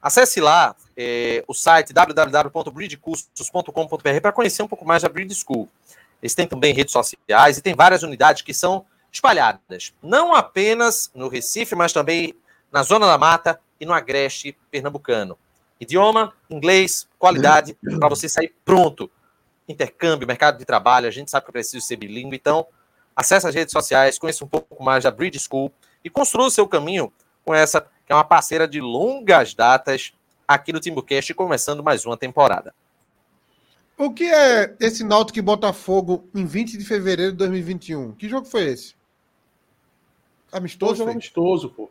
Acesse lá é, o site www.bridgecursos.com.br para conhecer um pouco mais da Bridge School. Eles têm também redes sociais e tem várias unidades que são espalhadas, não apenas no Recife, mas também na Zona da Mata e no Agreste pernambucano. Idioma, inglês, qualidade, para você sair pronto intercâmbio, mercado de trabalho, a gente sabe que precisa ser bilíngue, então acesse as redes sociais, conheça um pouco mais da Bridge School e construa o seu caminho com essa, que é uma parceira de longas datas aqui no Timbucast, começando mais uma temporada. O que é esse Náutico Botafogo em 20 de fevereiro de 2021? Que jogo foi esse? Amistoso? Foi amistoso, pô.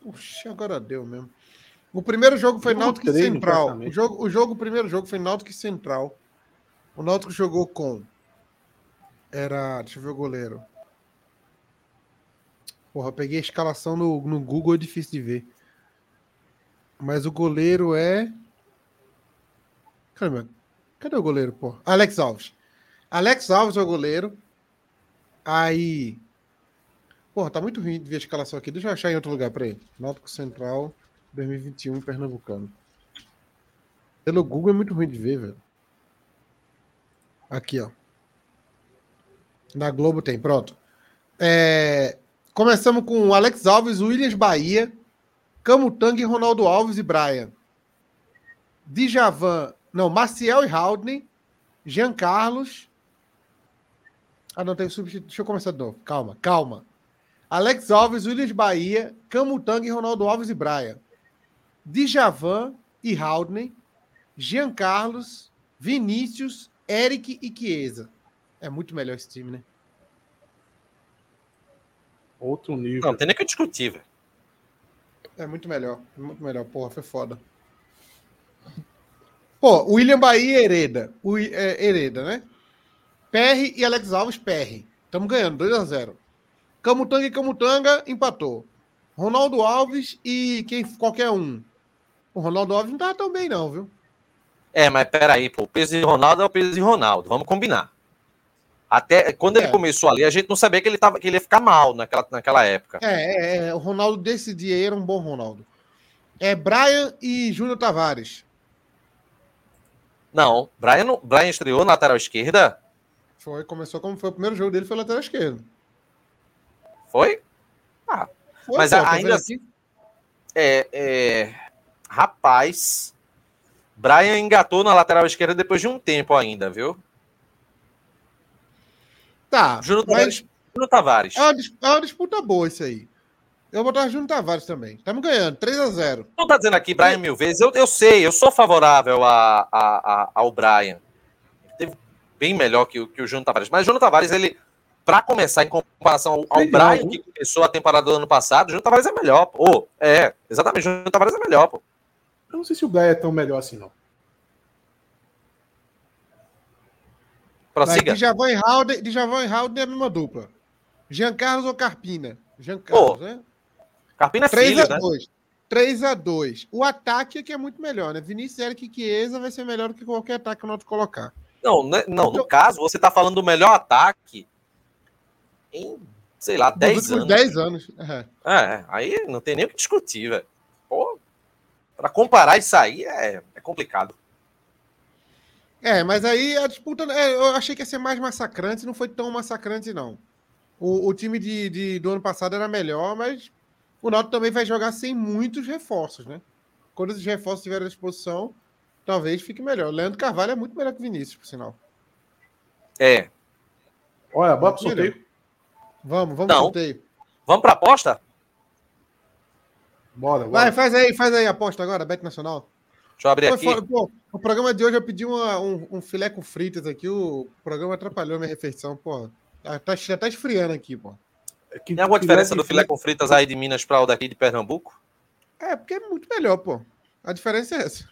Puxa, agora deu mesmo. O primeiro jogo foi Náutico Central. O jogo, o jogo, o primeiro jogo foi Náutico Central. O Náutico jogou com. Era. Deixa eu ver o goleiro. Porra, peguei a escalação no, no Google, é difícil de ver. Mas o goleiro é. Caramba, cadê o goleiro, pô? Alex Alves. Alex Alves é o goleiro. Aí. Porra, tá muito ruim de ver a escalação aqui. Deixa eu achar em outro lugar pra ele. Náutico Central 2021 Pernambucano. Pelo Google é muito ruim de ver, velho. Aqui, ó. Na Globo tem, pronto. É... Começamos com Alex Alves, Williams Bahia, Camutanga e Ronaldo Alves e Brian. Djavan, não, Maciel e Haldney, Jean Carlos. Ah, não, tem substituto. Deixa eu começar de novo. Calma, calma. Alex Alves, Williams Bahia, Camutanga e Ronaldo Alves e Brian. Djavan e Haldney, Jean Carlos, Vinícius Eric e Chiesa. É muito melhor esse time, né? Outro nível. Não, tem nem que discutir, velho. É muito melhor. Muito melhor. Porra, foi foda. Pô, William Bahia e Hereda. O, é, Hereda, né? PR e Alex Alves, PR. Estamos ganhando, 2x0. Camutanga e Camutanga empatou. Ronaldo Alves e quem qualquer um. O Ronaldo Alves não tá tão bem, não, viu? É, mas peraí, pô, o peso de Ronaldo é o peso de Ronaldo, vamos combinar. Até quando ele é. começou ali, a gente não sabia que ele, tava, que ele ia ficar mal naquela, naquela época. É, é, é o Ronaldo desse dia era um bom Ronaldo. É Brian e Júnior Tavares. Não, Brian, Brian estreou na lateral esquerda. Foi, começou como foi o primeiro jogo dele, foi lateral esquerdo. Foi? Ah, foi, mas pô, ainda assim. É, é, rapaz, Brian engatou na lateral esquerda depois de um tempo ainda, viu? Tá. Júnior Tavares. Júnior Tavares. É uma, é uma disputa boa isso aí. Eu vou botar Júnior Tavares também. Estamos ganhando, 3 a 0 Não tá dizendo aqui Brian mil vezes. Eu, eu sei, eu sou favorável a, a, a ao Brian. Teve bem melhor que, que o Júnior Tavares. Mas o Júnior Tavares, ele, para começar, em comparação ao, ao Brian, que começou a temporada do ano passado, o Júnior Tavares é melhor. Pô. é, exatamente, o Júnior Tavares é melhor, pô. Eu não sei se o Brian é tão melhor assim, não. Prossiga. Djavan e Halden, Djavan e Halden é a mesma dupla. Jean Carlos ou Carpina? Jean Carlos, Pô, né? Carpina é 3 filho, a 2. Né? 3 a 2 O ataque é que é muito melhor, né? Vinícius Eric Chiesa vai ser melhor do que qualquer ataque que nós colocar. Não, né? não, no caso, você tá falando do melhor ataque em, sei lá, 10 anos. 10 anos. É. é, aí não tem nem o que discutir, velho. Pô, pra comparar isso aí é, é complicado. É, mas aí a disputa. É, eu achei que ia ser mais massacrante, não foi tão massacrante, não. O, o time de, de, do ano passado era melhor, mas o Náutico também vai jogar sem muitos reforços, né? Quando esses reforços estiverem à disposição, talvez fique melhor. O Leandro Carvalho é muito melhor que o Vinícius, por sinal. É. Olha, bota o sorteio. Vamos, vamos Então. sorteio. Vamos pra aposta? Bora, Vai, bora. faz aí, faz aí a aposta agora, Bet Nacional. Deixa eu abrir Pô, aqui. foi- pô, o programa de hoje eu pedi uma- um, um filé com fritas aqui, o programa atrapalhou minha refeição, pô. Tá, tá, já tá esfriando aqui, pô. Que- Tem alguma diferença do filé com fritas aí de Minas para o daqui de Pernambuco? É, porque é muito melhor, pô. A diferença é essa.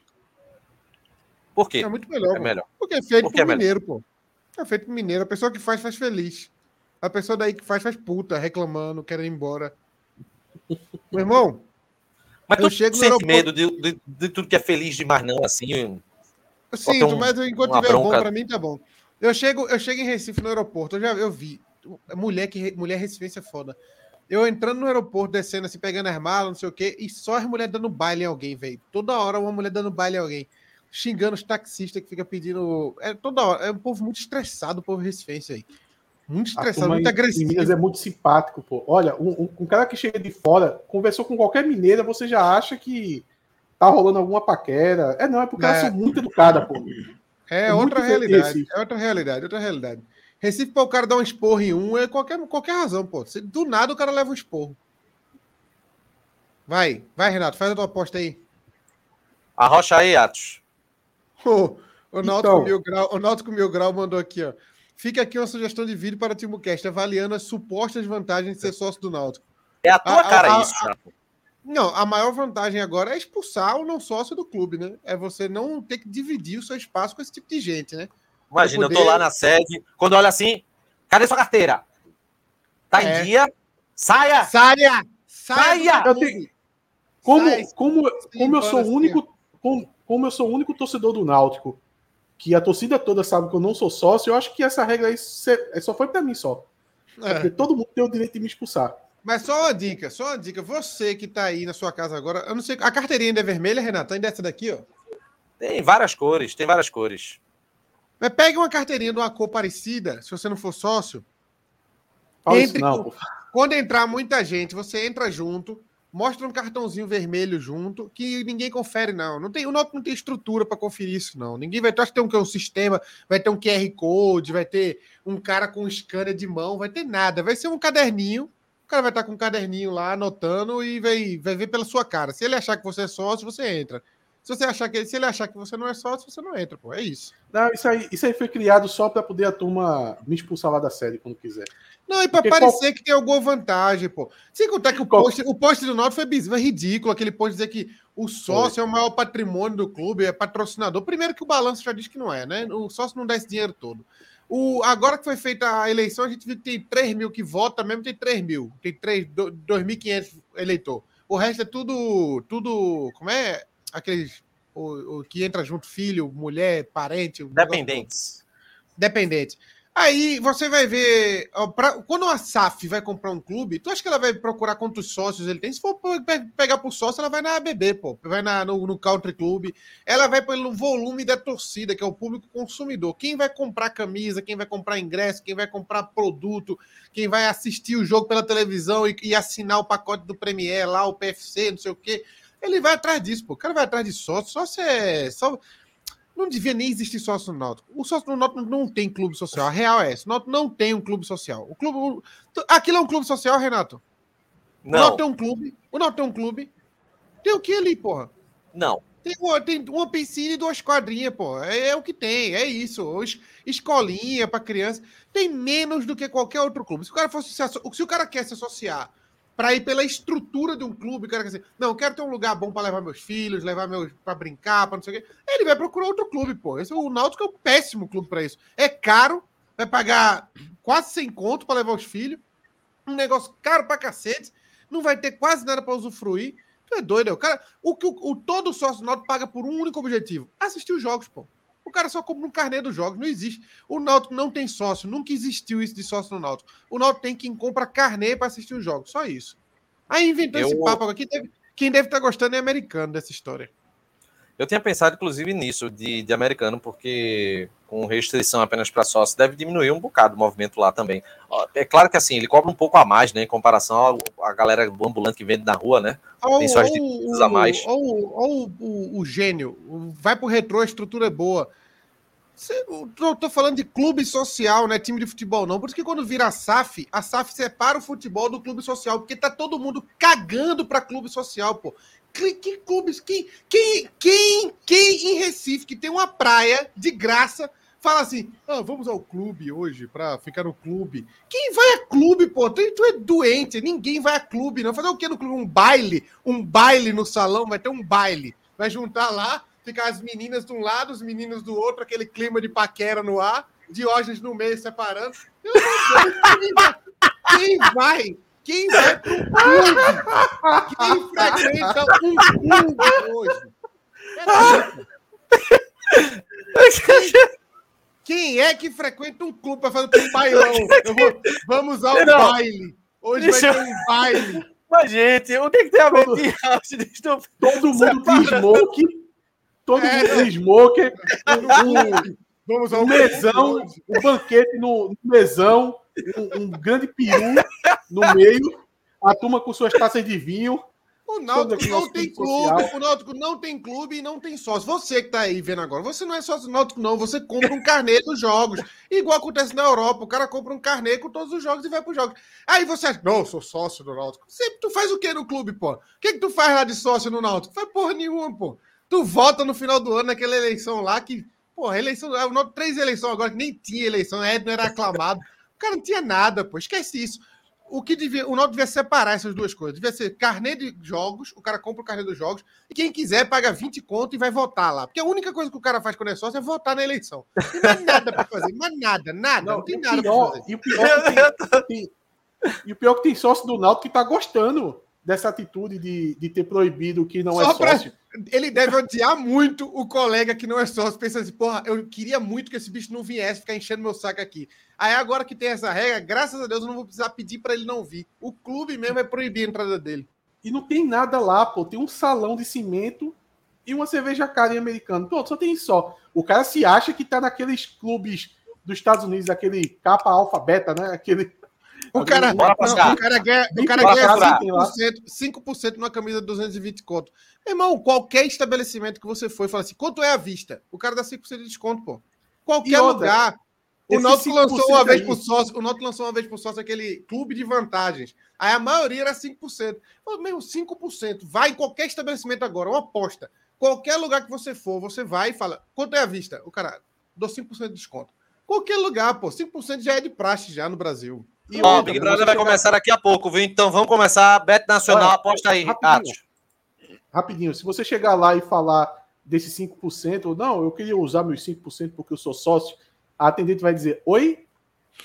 Por quê? É muito melhor, É melhor. Porque é feito Por que por é mineiro, pô. É feito por mineiro. A pessoa que faz, faz feliz. A pessoa daí que faz, faz puta, reclamando, querendo ir embora. Meu irmão, Mas Eu tu chego sente aeroporto- medo de, de- de tudo que é feliz demais, não, assim? sinto, um- mas enquanto tiver bom, bronca. pra mim tá bom. Eu chego, eu chego em Recife no aeroporto, eu já eu vi. Mulher que mulher recifense é foda. Eu entrando no aeroporto, descendo assim, pegando as malas, não sei o quê, e só as mulheres dando baile em alguém, velho. Toda hora uma mulher dando baile em alguém. Xingando os taxistas que fica pedindo. É toda hora. É um povo muito estressado, o povo recifense aí. Muito estressado, muito agressivo. Minas é muito simpático, pô. Olha, um, um- um cara que chega de fora, conversou com qualquer mineira, você já acha que tá rolando alguma paquera. É, não, é porque É. elas são muito educadas, pô. É, É outra realidade. Recife. É outra realidade, outra realidade. Recife, para o cara dar um esporro em um, é qualquer, qualquer razão, pô. Se- Do nada o cara leva um esporro. Vai, vai, Renato, faz a tua aposta aí. Arrocha aí, Atos. O, o, Náutico Então. Mil Grau, o Náutico Mil Grau mandou aqui, ó. Fica aqui uma sugestão de vídeo para o TimoCast, avaliando as supostas vantagens de ser sócio do Náutico. É a tua A- a- cara a- isso, Chapo. Não, a maior vantagem agora é expulsar o não sócio do clube, né? É você não ter que dividir o seu espaço com esse tipo de gente, né? Imagina, eu tô poder- lá na sede, quando olha assim, cadê sua carteira? Tá É. em dia? Saia! Saia! Saia! Eu tenho- Como, Sai, como, como eu sou assim, o único. Como, como eu sou o único torcedor do Náutico, que a torcida toda sabe que eu não sou sócio, eu acho que essa regra aí é só foi pra mim só. É. Porque todo mundo tem o direito de me expulsar. Mas só uma dica, só uma dica. Você que tá aí na sua casa agora, eu não sei. A carteirinha ainda é vermelha, Renato? Ainda é essa daqui, ó. Tem várias cores, tem várias cores. Mas pegue uma carteirinha de uma cor parecida, se você não for sócio. Entre não. Quando entrar muita gente, você entra junto, mostra um cartãozinho vermelho junto, que ninguém confere, não. não tem, o Náutico não tem estrutura para conferir isso, não. Ninguém vai. Acha que um, um sistema, vai ter um QR Code, vai ter um cara com scanner de mão, vai ter nada. Vai ser um caderninho. O cara vai estar com um caderninho lá, anotando, e vai, vai ver pela sua cara. Se ele achar que você é sócio, você entra. Se, você achar que, se ele achar que você não é sócio, você não entra, pô. É isso. Não, isso aí, isso aí foi criado só pra poder a turma me expulsar lá da série quando quiser. Não, e para Porque parecer que tem alguma vantagem, pô. Sem contar que o Qual- post, o post do Náutico foi bizarro, é ridículo, aquele post dizer que o sócio é o maior patrimônio do clube, é patrocinador. Primeiro que o balanço já diz que não é, né? O sócio não dá esse dinheiro todo. O, agora que foi feita a eleição, a gente viu que tem 3 mil que vota, mesmo tem 3 mil. Tem 3, do- 2.500 eleitor. O resto é tudo, tudo, como é? Aqueles, o, o que entra junto, filho, mulher, parente. Dependentes. Dependente. Aí você vai ver. ó, pra- quando a SAF vai comprar um clube, tu acha que ela vai procurar quantos sócios ele tem? Se for pe- pe- pegar por sócio, ela vai na ABB, pô. Vai na, no, no Country Club. Ela vai pelo volume da torcida, que é o público consumidor. Quem vai comprar camisa, quem vai comprar ingresso, quem vai comprar produto, quem vai assistir o jogo pela televisão e, e assinar o pacote do Premier lá, o PFC, não sei o quê. Ele vai atrás disso, pô. O cara vai atrás de sócio. Sócio é. Só, não devia nem existir sócio no Náutico. O sócio no Náutico não tem clube social. A real é essa. O Náutico não tem um clube social. O clube, o- aquilo é um clube social, Renato? O Não, Náutico tem um clube. O Náutico tem um clube. Tem o que ali, porra? não. Tem, uma- tem uma piscina e duas quadrinhas, pô. É, é o que tem, é isso. Os- escolinha para criança. Tem menos do que qualquer outro clube. Se o cara fosse se se o cara quer se associar para ir pela estrutura de um clube, cara dizer, não, quero ter um lugar bom para levar meus filhos, levar meus para brincar, para não sei o quê. Ele vai procurar outro clube, pô. Esse, o Náutico é um péssimo clube para isso. É caro, vai pagar quase sem conto para levar os filhos. Um negócio caro pra cacete. Não vai ter quase nada para usufruir. Tu é doido, é? o cara. O que o, o- todo sócio Náutico paga por um único objetivo: assistir os jogos, pô. O cara só compra um carnê dos jogos, não existe. O Náutico não tem sócio, nunca existiu isso de sócio no Náutico. O Náutico tem quem compra carnê para assistir os jogos, só isso. Aí inventou Eu- esse papo aqui, deve- quem deve estar gostando é americano dessa história. Eu tinha pensado, inclusive, nisso de, de americano, porque com restrição apenas para sócio, deve diminuir um bocado o movimento lá também. É claro que assim, ele cobra um pouco a mais, né, em comparação à galera ambulante que vende na rua, né? Tem suas divisas a mais. Ou o, o, o gênio, o- vai pro retrô, a estrutura é boa. Eu tô falando de clube social, não é time de futebol, não. Por isso que quando vira a SAF, a SAF separa o futebol do clube social, porque tá todo mundo cagando pra clube social, pô. Que, que clubes, quem, quem, quem, quem em Recife que tem uma praia de graça fala assim: ah, vamos ao clube hoje pra ficar no clube. Quem vai a clube, pô? Tu, tu é doente, ninguém vai a clube, não. Fazer o quê no clube? Um baile? Um baile no salão, vai ter um baile. Vai juntar lá, ficar as meninas de um lado, os meninos do outro, aquele clima de paquera no ar, Diógenes no meio separando. Meu Deus, quem vai? Quem vai pro clube? Quem frequenta um clube hoje? Quem, quem é que frequenta um clube para fazer um bailão? Vou, vamos ao Não. baile. Hoje Deixa vai ter um baile. Mas, gente, o que, que tem a ver com Todo mundo tem smoke. Todo é, mundo tem smoke. Um, ao mesão, um banquete no, no mesão, um, um grande peru no meio, a turma com suas taças de vinho. O Náutico não tem clube, o Náutico não tem clube e não tem sócio. Você que tá aí vendo agora, você não é sócio do Náutico, não. Você compra um carnê dos jogos. Igual acontece na Europa. O cara compra um carnê com todos os jogos e vai pros jogos. Aí você acha, não, eu sou sócio do Náutico. Sempre tu faz o que no clube, pô? O que, que tu faz lá de sócio no Náutico? Faz porra nenhuma, pô. Tu vota no final do ano naquela eleição lá que, porra, eleição, três eleições agora que nem tinha eleição, Edno era aclamado. O cara não tinha nada, pô. Esquece isso o que devia, o Náutico devia separar essas duas coisas. Devia ser carnê de jogos, o cara compra o carnê dos jogos, e quem quiser paga 20 conto e vai votar lá. Porque a única coisa que o cara faz quando é sócio é votar na eleição. Não tem nada para fazer, mas nada, nada, não, não tem nada para fazer. E o, pior é tem, tem, e o pior é que tem sócio do Náutico que tá gostando dessa atitude de, de ter proibido que não Só é sócio. Pra ele deve odiar muito o colega que não é sócio, pensando assim, porra, eu queria muito que esse bicho não viesse ficar enchendo meu saco aqui. Aí agora que tem essa regra, graças a Deus eu não vou precisar pedir para ele não vir. O clube mesmo é proibir a entrada dele. E não tem nada lá, pô. Tem um salão de cimento e uma cerveja cara em americano. Pô, só tem só. O cara se acha que tá naqueles clubes dos Estados Unidos, aquele capa alfa beta, né? Aquele o cara, não, o cara ganha, o cara ganha 5%, 5% numa camisa de 220 conto. Irmão, qualquer estabelecimento que você for e fala assim, quanto é a vista? O cara dá 5% de desconto, pô. Qualquer lugar. O Náutico lançou uma vez por sócio, o Náutico lançou uma vez por sócio aquele clube de vantagens. Aí a maioria era 5%. Pô, meu, 5%. Vai em qualquer estabelecimento agora, uma aposta. Qualquer lugar que você for, você vai e fala, quanto é a vista? O cara, dou 5% de desconto. Qualquer lugar, pô, 5% já é de praxe já no Brasil. E Ó, o Big Brother vai chegar... começar daqui a pouco, viu? Então vamos começar. Bet Nacional, Olha, aposta aí, rapidinho, rapidinho, se você chegar lá e falar desses 5%, ou não, eu queria usar meus 5% porque eu sou sócio, a atendente vai dizer: Oi?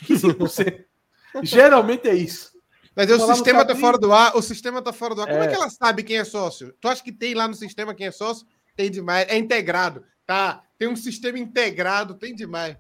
Que 5%? Geralmente é isso. Mas o sistema tá fora do ar, o sistema tá fora do ar. Como é. é que ela sabe quem é sócio? Tu acha que tem lá no sistema quem é sócio? Tem demais. É integrado. Tá. Tem um sistema integrado, tem demais.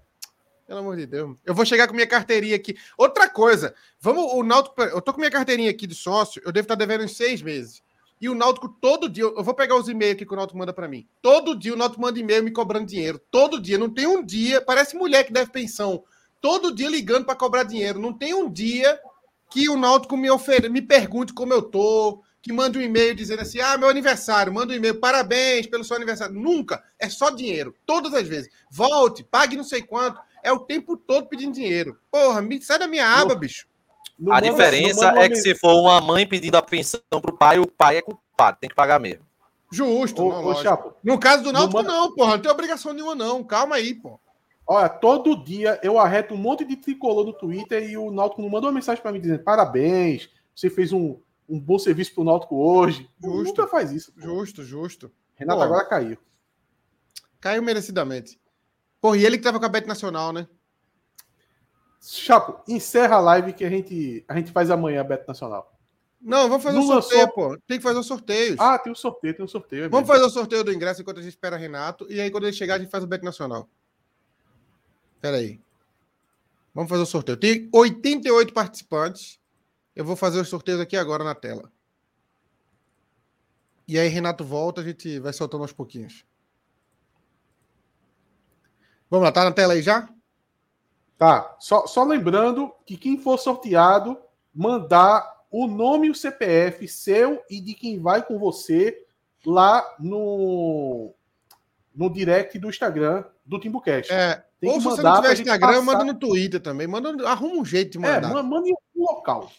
Pelo amor de Deus. Eu vou chegar com minha carteirinha aqui. Outra coisa, vamos. O Náutico. Eu tô com minha carteirinha aqui de sócio, eu devo estar devendo em seis meses. E o Náutico, todo dia, eu vou pegar os e-mails que o Náutico manda para mim. Todo dia o Náutico manda e-mail me cobrando dinheiro. Todo dia. Não tem um dia, parece mulher que deve pensão. Todo dia ligando para cobrar dinheiro. Não tem um dia que o Náutico me, ofere, me pergunte como eu tô, que manda um e-mail dizendo assim: ah, meu aniversário, manda um e-mail, parabéns pelo seu aniversário. Nunca. É só dinheiro. Todas as vezes. Volte, pague não sei quanto é o tempo todo pedindo dinheiro. Porra, me sai da minha aba, bicho. No a diferença é que se for uma mãe pedindo a pensão pro pai, o pai é culpado, tem que pagar mesmo. Justo, ô, não, ô, Chapo, No caso do Náutico, manda... não, porra. Não tem obrigação nenhuma, não. Calma aí, pô. Olha, todo dia eu arreto um monte de tricolor no Twitter e o Náutico não mandou uma mensagem para mim dizendo parabéns, você fez um, um bom serviço pro Náutico hoje. Justo. Nunca faz isso. Pô. Justo, justo. Renato pô, agora caiu. Caiu merecidamente. Porra, e ele que tava com a Bet Nacional, né? Chapo, encerra a live que a gente, a gente faz amanhã a Bet Nacional. Não, vamos fazer o um sorteio, pô. Tem que fazer o sorteio. Ah, tem um sorteio, tem um sorteio. É vamos fazer o sorteio do ingresso enquanto a gente espera Renato. E aí, quando ele chegar, a gente faz o Bet Nacional. Espera aí. Vamos fazer o sorteio. Tem 88 participantes. Eu vou fazer os sorteios aqui agora na tela. E aí, Renato volta, a gente vai soltando aos pouquinhos. Vamos lá, tá na tela aí já? Tá. Só, só lembrando que quem for sorteado, mandar o nome e o CPF seu e de quem vai com você lá no, no direct do Instagram. do Timbucast. É, Tem ou se você não tiver Instagram, passar- manda no Twitter também. Manda, arruma um jeito de É, mandar. ma- manda em um local.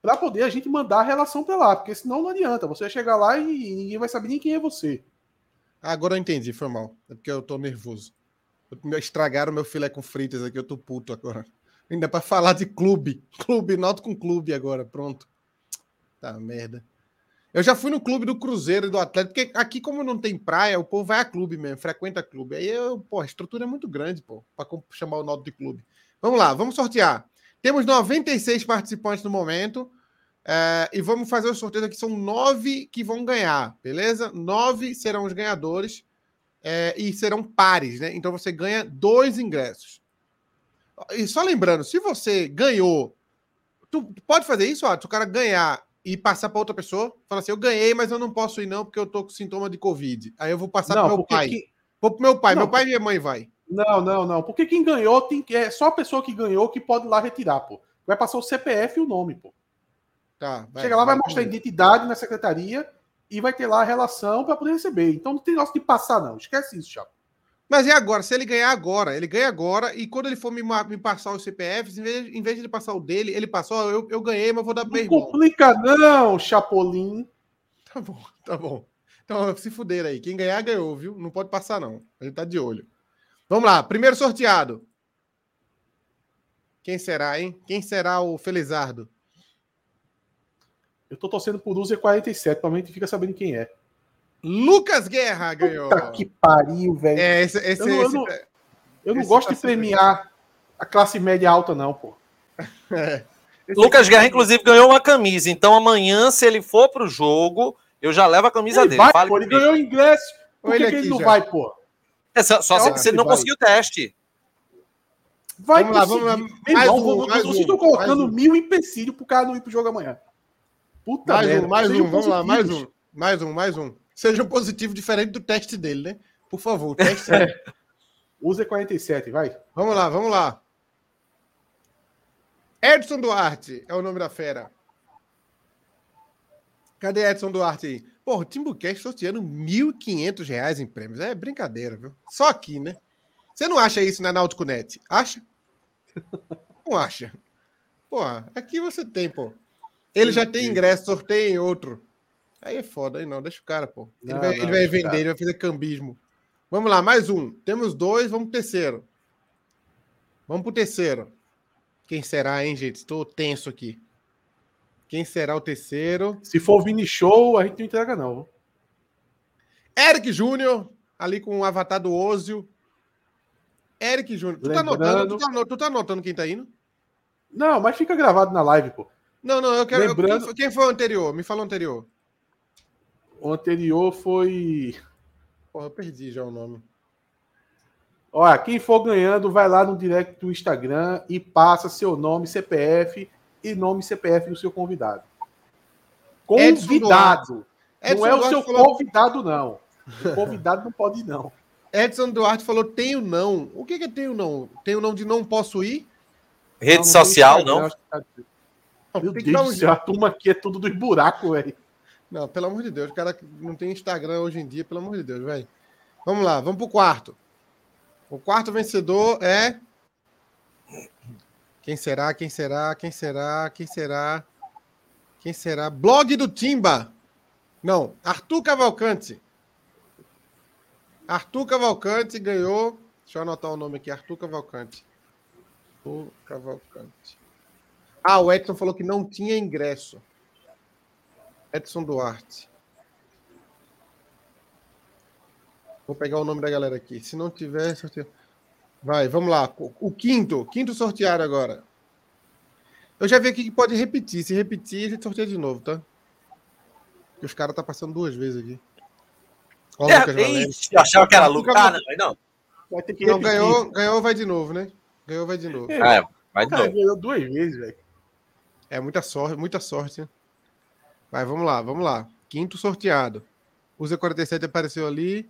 Pra poder a gente mandar a relação pra lá, porque senão não adianta. Você vai chegar lá e ninguém vai saber nem quem é você. Agora eu entendi, foi mal. É porque eu tô nervoso. Estragaram meu filé com fritas aqui, eu tô puto agora. Ainda pra falar de clube. Clube, noto com clube agora, pronto. Tá, merda. Eu já fui no clube do Cruzeiro e do Atlético, porque aqui, como não tem praia, o povo vai a clube mesmo, frequenta clube. Aí, eu, pô, a estrutura é muito grande, pô, pra chamar o Noto de clube. Vamos lá, vamos sortear. Temos 96 participantes no momento. é, e vamos fazer o sorteio aqui. São nove que vão ganhar, beleza? Nove serão os ganhadores é, e serão pares, né? Então você ganha dois ingressos. E só lembrando, se você ganhou, tu tu pode fazer isso, ó, se o cara ganhar e passar para outra pessoa, fala assim, eu ganhei, mas eu não posso ir não porque eu tô com sintoma de Covid. Aí eu vou passar pro meu pai. Vou pro meu pai, Não, meu pai e minha mãe vai. Não, não, não. Porque quem ganhou tem que. É só a pessoa que ganhou que pode ir lá retirar, pô. Vai passar o CPF e o nome, pô. Tá, Chega lá, vai mostrar a identidade na secretaria e vai ter lá a relação para poder receber. Então não tem negócio de passar, não. Esquece isso, Chapo. Mas e agora? Se ele ganhar agora, ele ganha agora, e quando ele for me, me passar os CPFs, em vez, em vez de ele passar o dele, ele passou, eu, eu ganhei, mas vou dar meu Não complica, não, Chapolin. Tá bom, tá bom. Então, se fuder aí. Quem ganhar, ganhou, viu? Não pode passar, não. A gente tá de olho. Vamos lá, primeiro sorteado. Quem será, hein? Quem será o Felizardo? Eu tô torcendo por User 47, provavelmente fica sabendo quem é. Lucas Guerra ganhou. Puta que pariu, velho. É, esse, esse, Eu não- eu esse- não- eu não esse gosto tá de premiar a classe média alta, não, pô. é. Lucas Guerra, inclusive, ganhou uma camisa. Então amanhã, se ele for pro jogo, eu já levo a camisa Ele dele. vai, Fale pô, ele ganhou o ingresso. Por Olha que, que ele não já. vai, pô? É só, só se Óbvio se ele não vai. conseguir o teste. Vai Vamos lá, conseguir. vamos lá. Meu Mais irmão, um, mais vocês um, estão colocando um. mil empecilhos pro cara não ir pro jogo amanhã. Puta Mais merda. um, mais sejam um, vamos lá, mais um. Mais um, mais um. Seja um positivo diferente do teste dele, né? Por favor, o teste. User 47, vai. Vamos lá, vamos lá. Edson Duarte é o nome da fera. Cadê Edson Duarte aí? Pô, o Timbucast sorteando 1.500 reais em prêmios. É brincadeira, viu? Só aqui, né? Você não acha isso na Náutico Net? Acha? Não acha. Pô, aqui você tem, pô. Ele já tem ingresso, sorteia em outro. Aí é foda, aí não, deixa o cara, pô. Ele Não, vai, não, ele vai deixa o vender, ele vai fazer cambismo. Vamos lá, mais um. Temos dois, vamos pro terceiro. Vamos pro terceiro. Quem será, hein, gente? Estou tenso aqui. Quem será o terceiro? Se for o Vini Show, a gente não entrega, não. Eric Júnior, ali com o avatar do Ozio. Eric Júnior. Tu tá, tu, tá, tu tá anotando quem tá indo? Não, mas fica gravado na live, pô. Não, não, eu quero. Lembrando- quem, foi, quem foi o anterior? Me fala o anterior. O anterior foi. Porra, eu perdi já o nome. Olha, quem for ganhando, vai lá no direct do Instagram e passa seu nome, CPF e nome CPF do seu convidado. Convidado. Edson não é o Duarte seu falou- convidado, não. O convidado não pode ir, não. Edson Duarte falou: tenho não. O que, que é tenho não? Tenho não de não posso ir? Rede Não, não social, tá- Não, Meu tem Deus um do céu, a turma aqui é tudo dos buracos, velho. Não, pelo amor de Deus, o cara não tem Instagram hoje em dia, pelo amor de Deus, velho. Vamos lá, vamos pro quarto. O quarto vencedor é. Quem será? Quem será? Quem será? Quem será? Quem será? Blog do Timba. Não, Arthur Cavalcante. Arthur Cavalcante ganhou. Deixa eu anotar o nome aqui, Arthur Cavalcante. Arthur Cavalcante. Ah, o Edson falou que não tinha ingresso. Edson Duarte. Vou pegar o nome da galera aqui. Se não tiver, sorteio. Vai, vamos lá. O quinto, quinto sorteado agora. Eu já vi aqui que pode repetir. Se repetir, a gente sorteia de novo, tá? Porque os caras tá passando duas vezes aqui. Ó, o É, Lucas Valério. eu achava que era Lucas. Ah, não, não. Vai ter que Não, repetir. ganhou, ganhou, vai de novo, né? Ganhou, vai de novo. É, vai de novo. ganhou duas vezes, velho. É muita sorte, muita sorte. Vai, vamos lá, vamos lá. Quinto sorteado. O Z47 apareceu ali.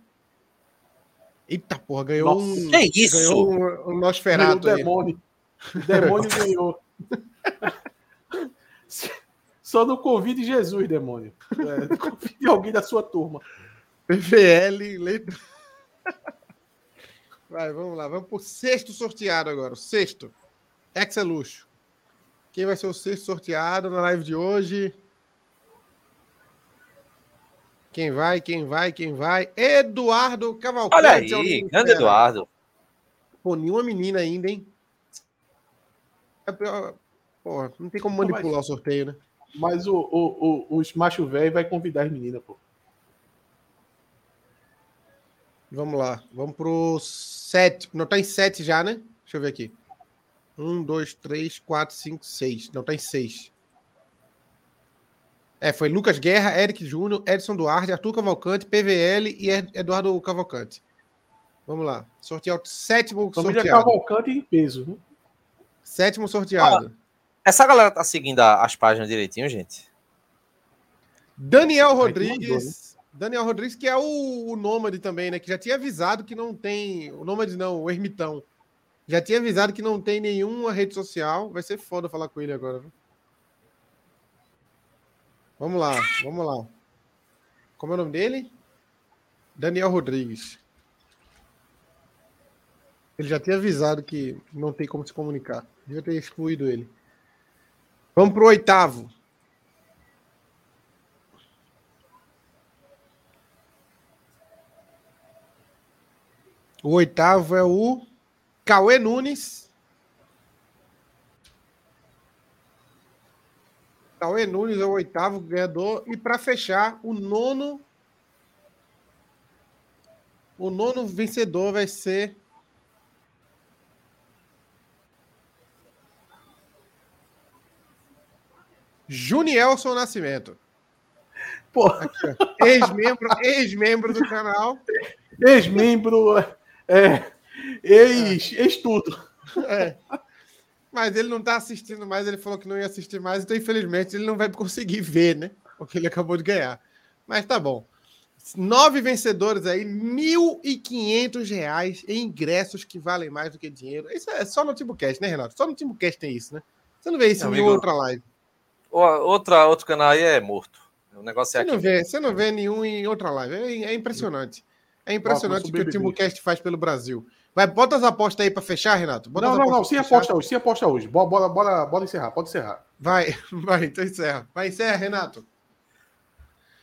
Eita porra, ganhou Nossa, um. que isso? Ganhou um, um Ganhou aí. demônio. O demônio ganhou. Só não convide Jesus, demônio. É, convide alguém da sua turma. PVL, letra. Vai, vamos lá. Vamos pro sexto sorteado agora. O sexto. Exeluxo. Quem vai ser o sexto sorteado na live de hoje? Quem vai, quem vai, quem vai? Eduardo Cavalcante. Olha aí, grande Eduardo. Pô, nenhuma menina ainda, hein? É Porra, não tem como manipular mas, o sorteio, né? Mas o, o, o, os macho velho vai convidar as meninas, pô. Vamos lá. Vamos pro sete. Não tá em sete já, né? Deixa eu ver aqui. Um, dois, três, quatro, cinco, seis. Não, tá em seis. É, foi Lucas Guerra, Eric Júnior, Edson Duarte, Arthur Cavalcante, PVL e Eduardo Cavalcante. Vamos lá. Sortear o sétimo Família sorteado. Cavalcante em peso. Né? Sétimo sorteado. Ah, essa galera tá seguindo as páginas direitinho, gente? Daniel Rodrigues. Daniel Rodrigues, que é o, o Nômade também, né? Que já tinha avisado que não tem. O Nômade não, o Ermitão. Já tinha avisado que não tem nenhuma rede social. Vai ser foda falar com ele agora. Vamos lá, vamos lá. Como é o nome dele? Daniel Rodrigues. Ele já tinha avisado que não tem como se comunicar. Devia ter excluído ele. Vamos para o oitavo. O oitavo é o Cauê Nunes. Cauê Nunes é o oitavo ganhador. E para fechar, o nono. O nono vencedor vai ser. Junielson Nascimento. Ex-membro ex-membro do canal. Ex-membro. É, ex, ex tudo. É. Mas ele não está assistindo mais, ele falou que não ia assistir mais, então infelizmente ele não vai conseguir ver, né? O que ele acabou de ganhar. Mas tá bom. Nove vencedores aí, R$ 1.500 em ingressos que valem mais do que dinheiro. Isso é só no Timbucast, né, Renato? Só no Timbucast tem isso, né? Você não vê isso em outra live. Outra, outro canal aí é morto. O negócio é você aqui. Não vê, você não vê nenhum em outra live. É, é impressionante. É impressionante o que o Timbucast faz pelo Brasil. Vai, bota as apostas aí para fechar, Renato. Bota não, não, não. Sem aposta hoje, sem aposta hoje. Bora, bora, bora, bora encerrar, pode encerrar. Vai, vai, então encerra. Vai, encerra, Renato.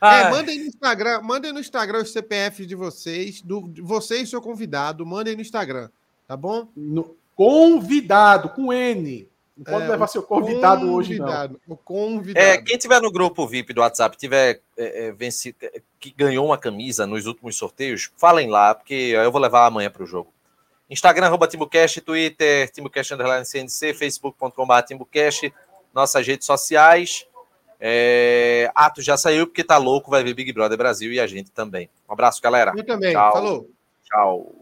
É, mandem no Instagram, mandem no Instagram os CPFs de vocês, do, de vocês e seu convidado, mandem no Instagram, tá bom? No, convidado, com N. Não pode é, levar seu convidado, convidado, hoje, não. O convidado. É, quem tiver no grupo VIP do WhatsApp, tiver é, é, vencido, é, que ganhou uma camisa nos últimos sorteios, falem lá, porque eu vou levar amanhã para o jogo. Instagram, arroba TimbuCast, Twitter, TimbuCast, underline CNC, facebook.com.br TimbuCast, nossas redes sociais. É... Atos já saiu porque tá louco, vai ver Big Brother Brasil e a gente também. Um abraço, galera. Eu também. Tchau. Falou. Tchau.